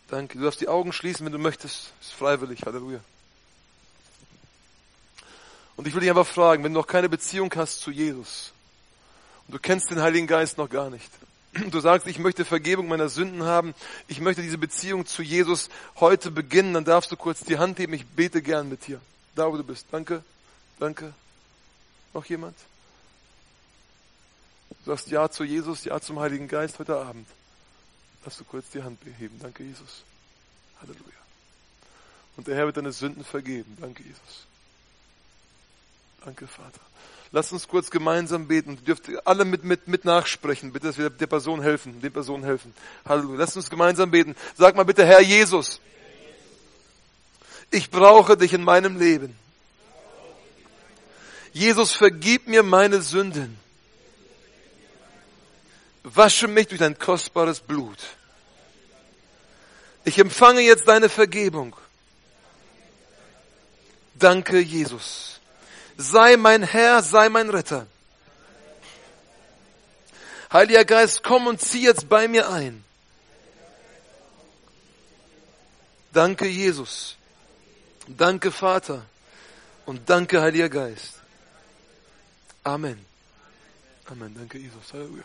Danke. Du darfst die Augen schließen, wenn du möchtest. Ist freiwillig. Halleluja. Und ich will dich einfach fragen, wenn du noch keine Beziehung hast zu Jesus, Du kennst den Heiligen Geist noch gar nicht. Du sagst, ich möchte Vergebung meiner Sünden haben. Ich möchte diese Beziehung zu Jesus heute beginnen. Dann darfst du kurz die Hand heben. Ich bete gern mit dir. Da, wo du bist. Danke. Danke. Noch jemand? Du sagst Ja zu Jesus, Ja zum Heiligen Geist heute Abend. Darfst du kurz die Hand beheben. Danke, Jesus. Halleluja. Und der Herr wird deine Sünden vergeben. Danke, Jesus. Danke, Vater. Lass uns kurz gemeinsam beten. Ihr dürft alle mit, mit, mit nachsprechen. Bitte, dass wir der Person helfen, den Personen helfen. Halleluja. Lass uns gemeinsam beten. Sag mal bitte, Herr Jesus. Ich brauche dich in meinem Leben. Jesus, vergib mir meine Sünden. Wasche mich durch dein kostbares Blut. Ich empfange jetzt deine Vergebung. Danke, Jesus. Sei mein Herr, sei mein Retter. Heiliger Geist, komm und zieh jetzt bei mir ein. Danke, Jesus. Danke, Vater. Und danke, Heiliger Geist. Amen. Amen. Danke, Jesus. Halleluja.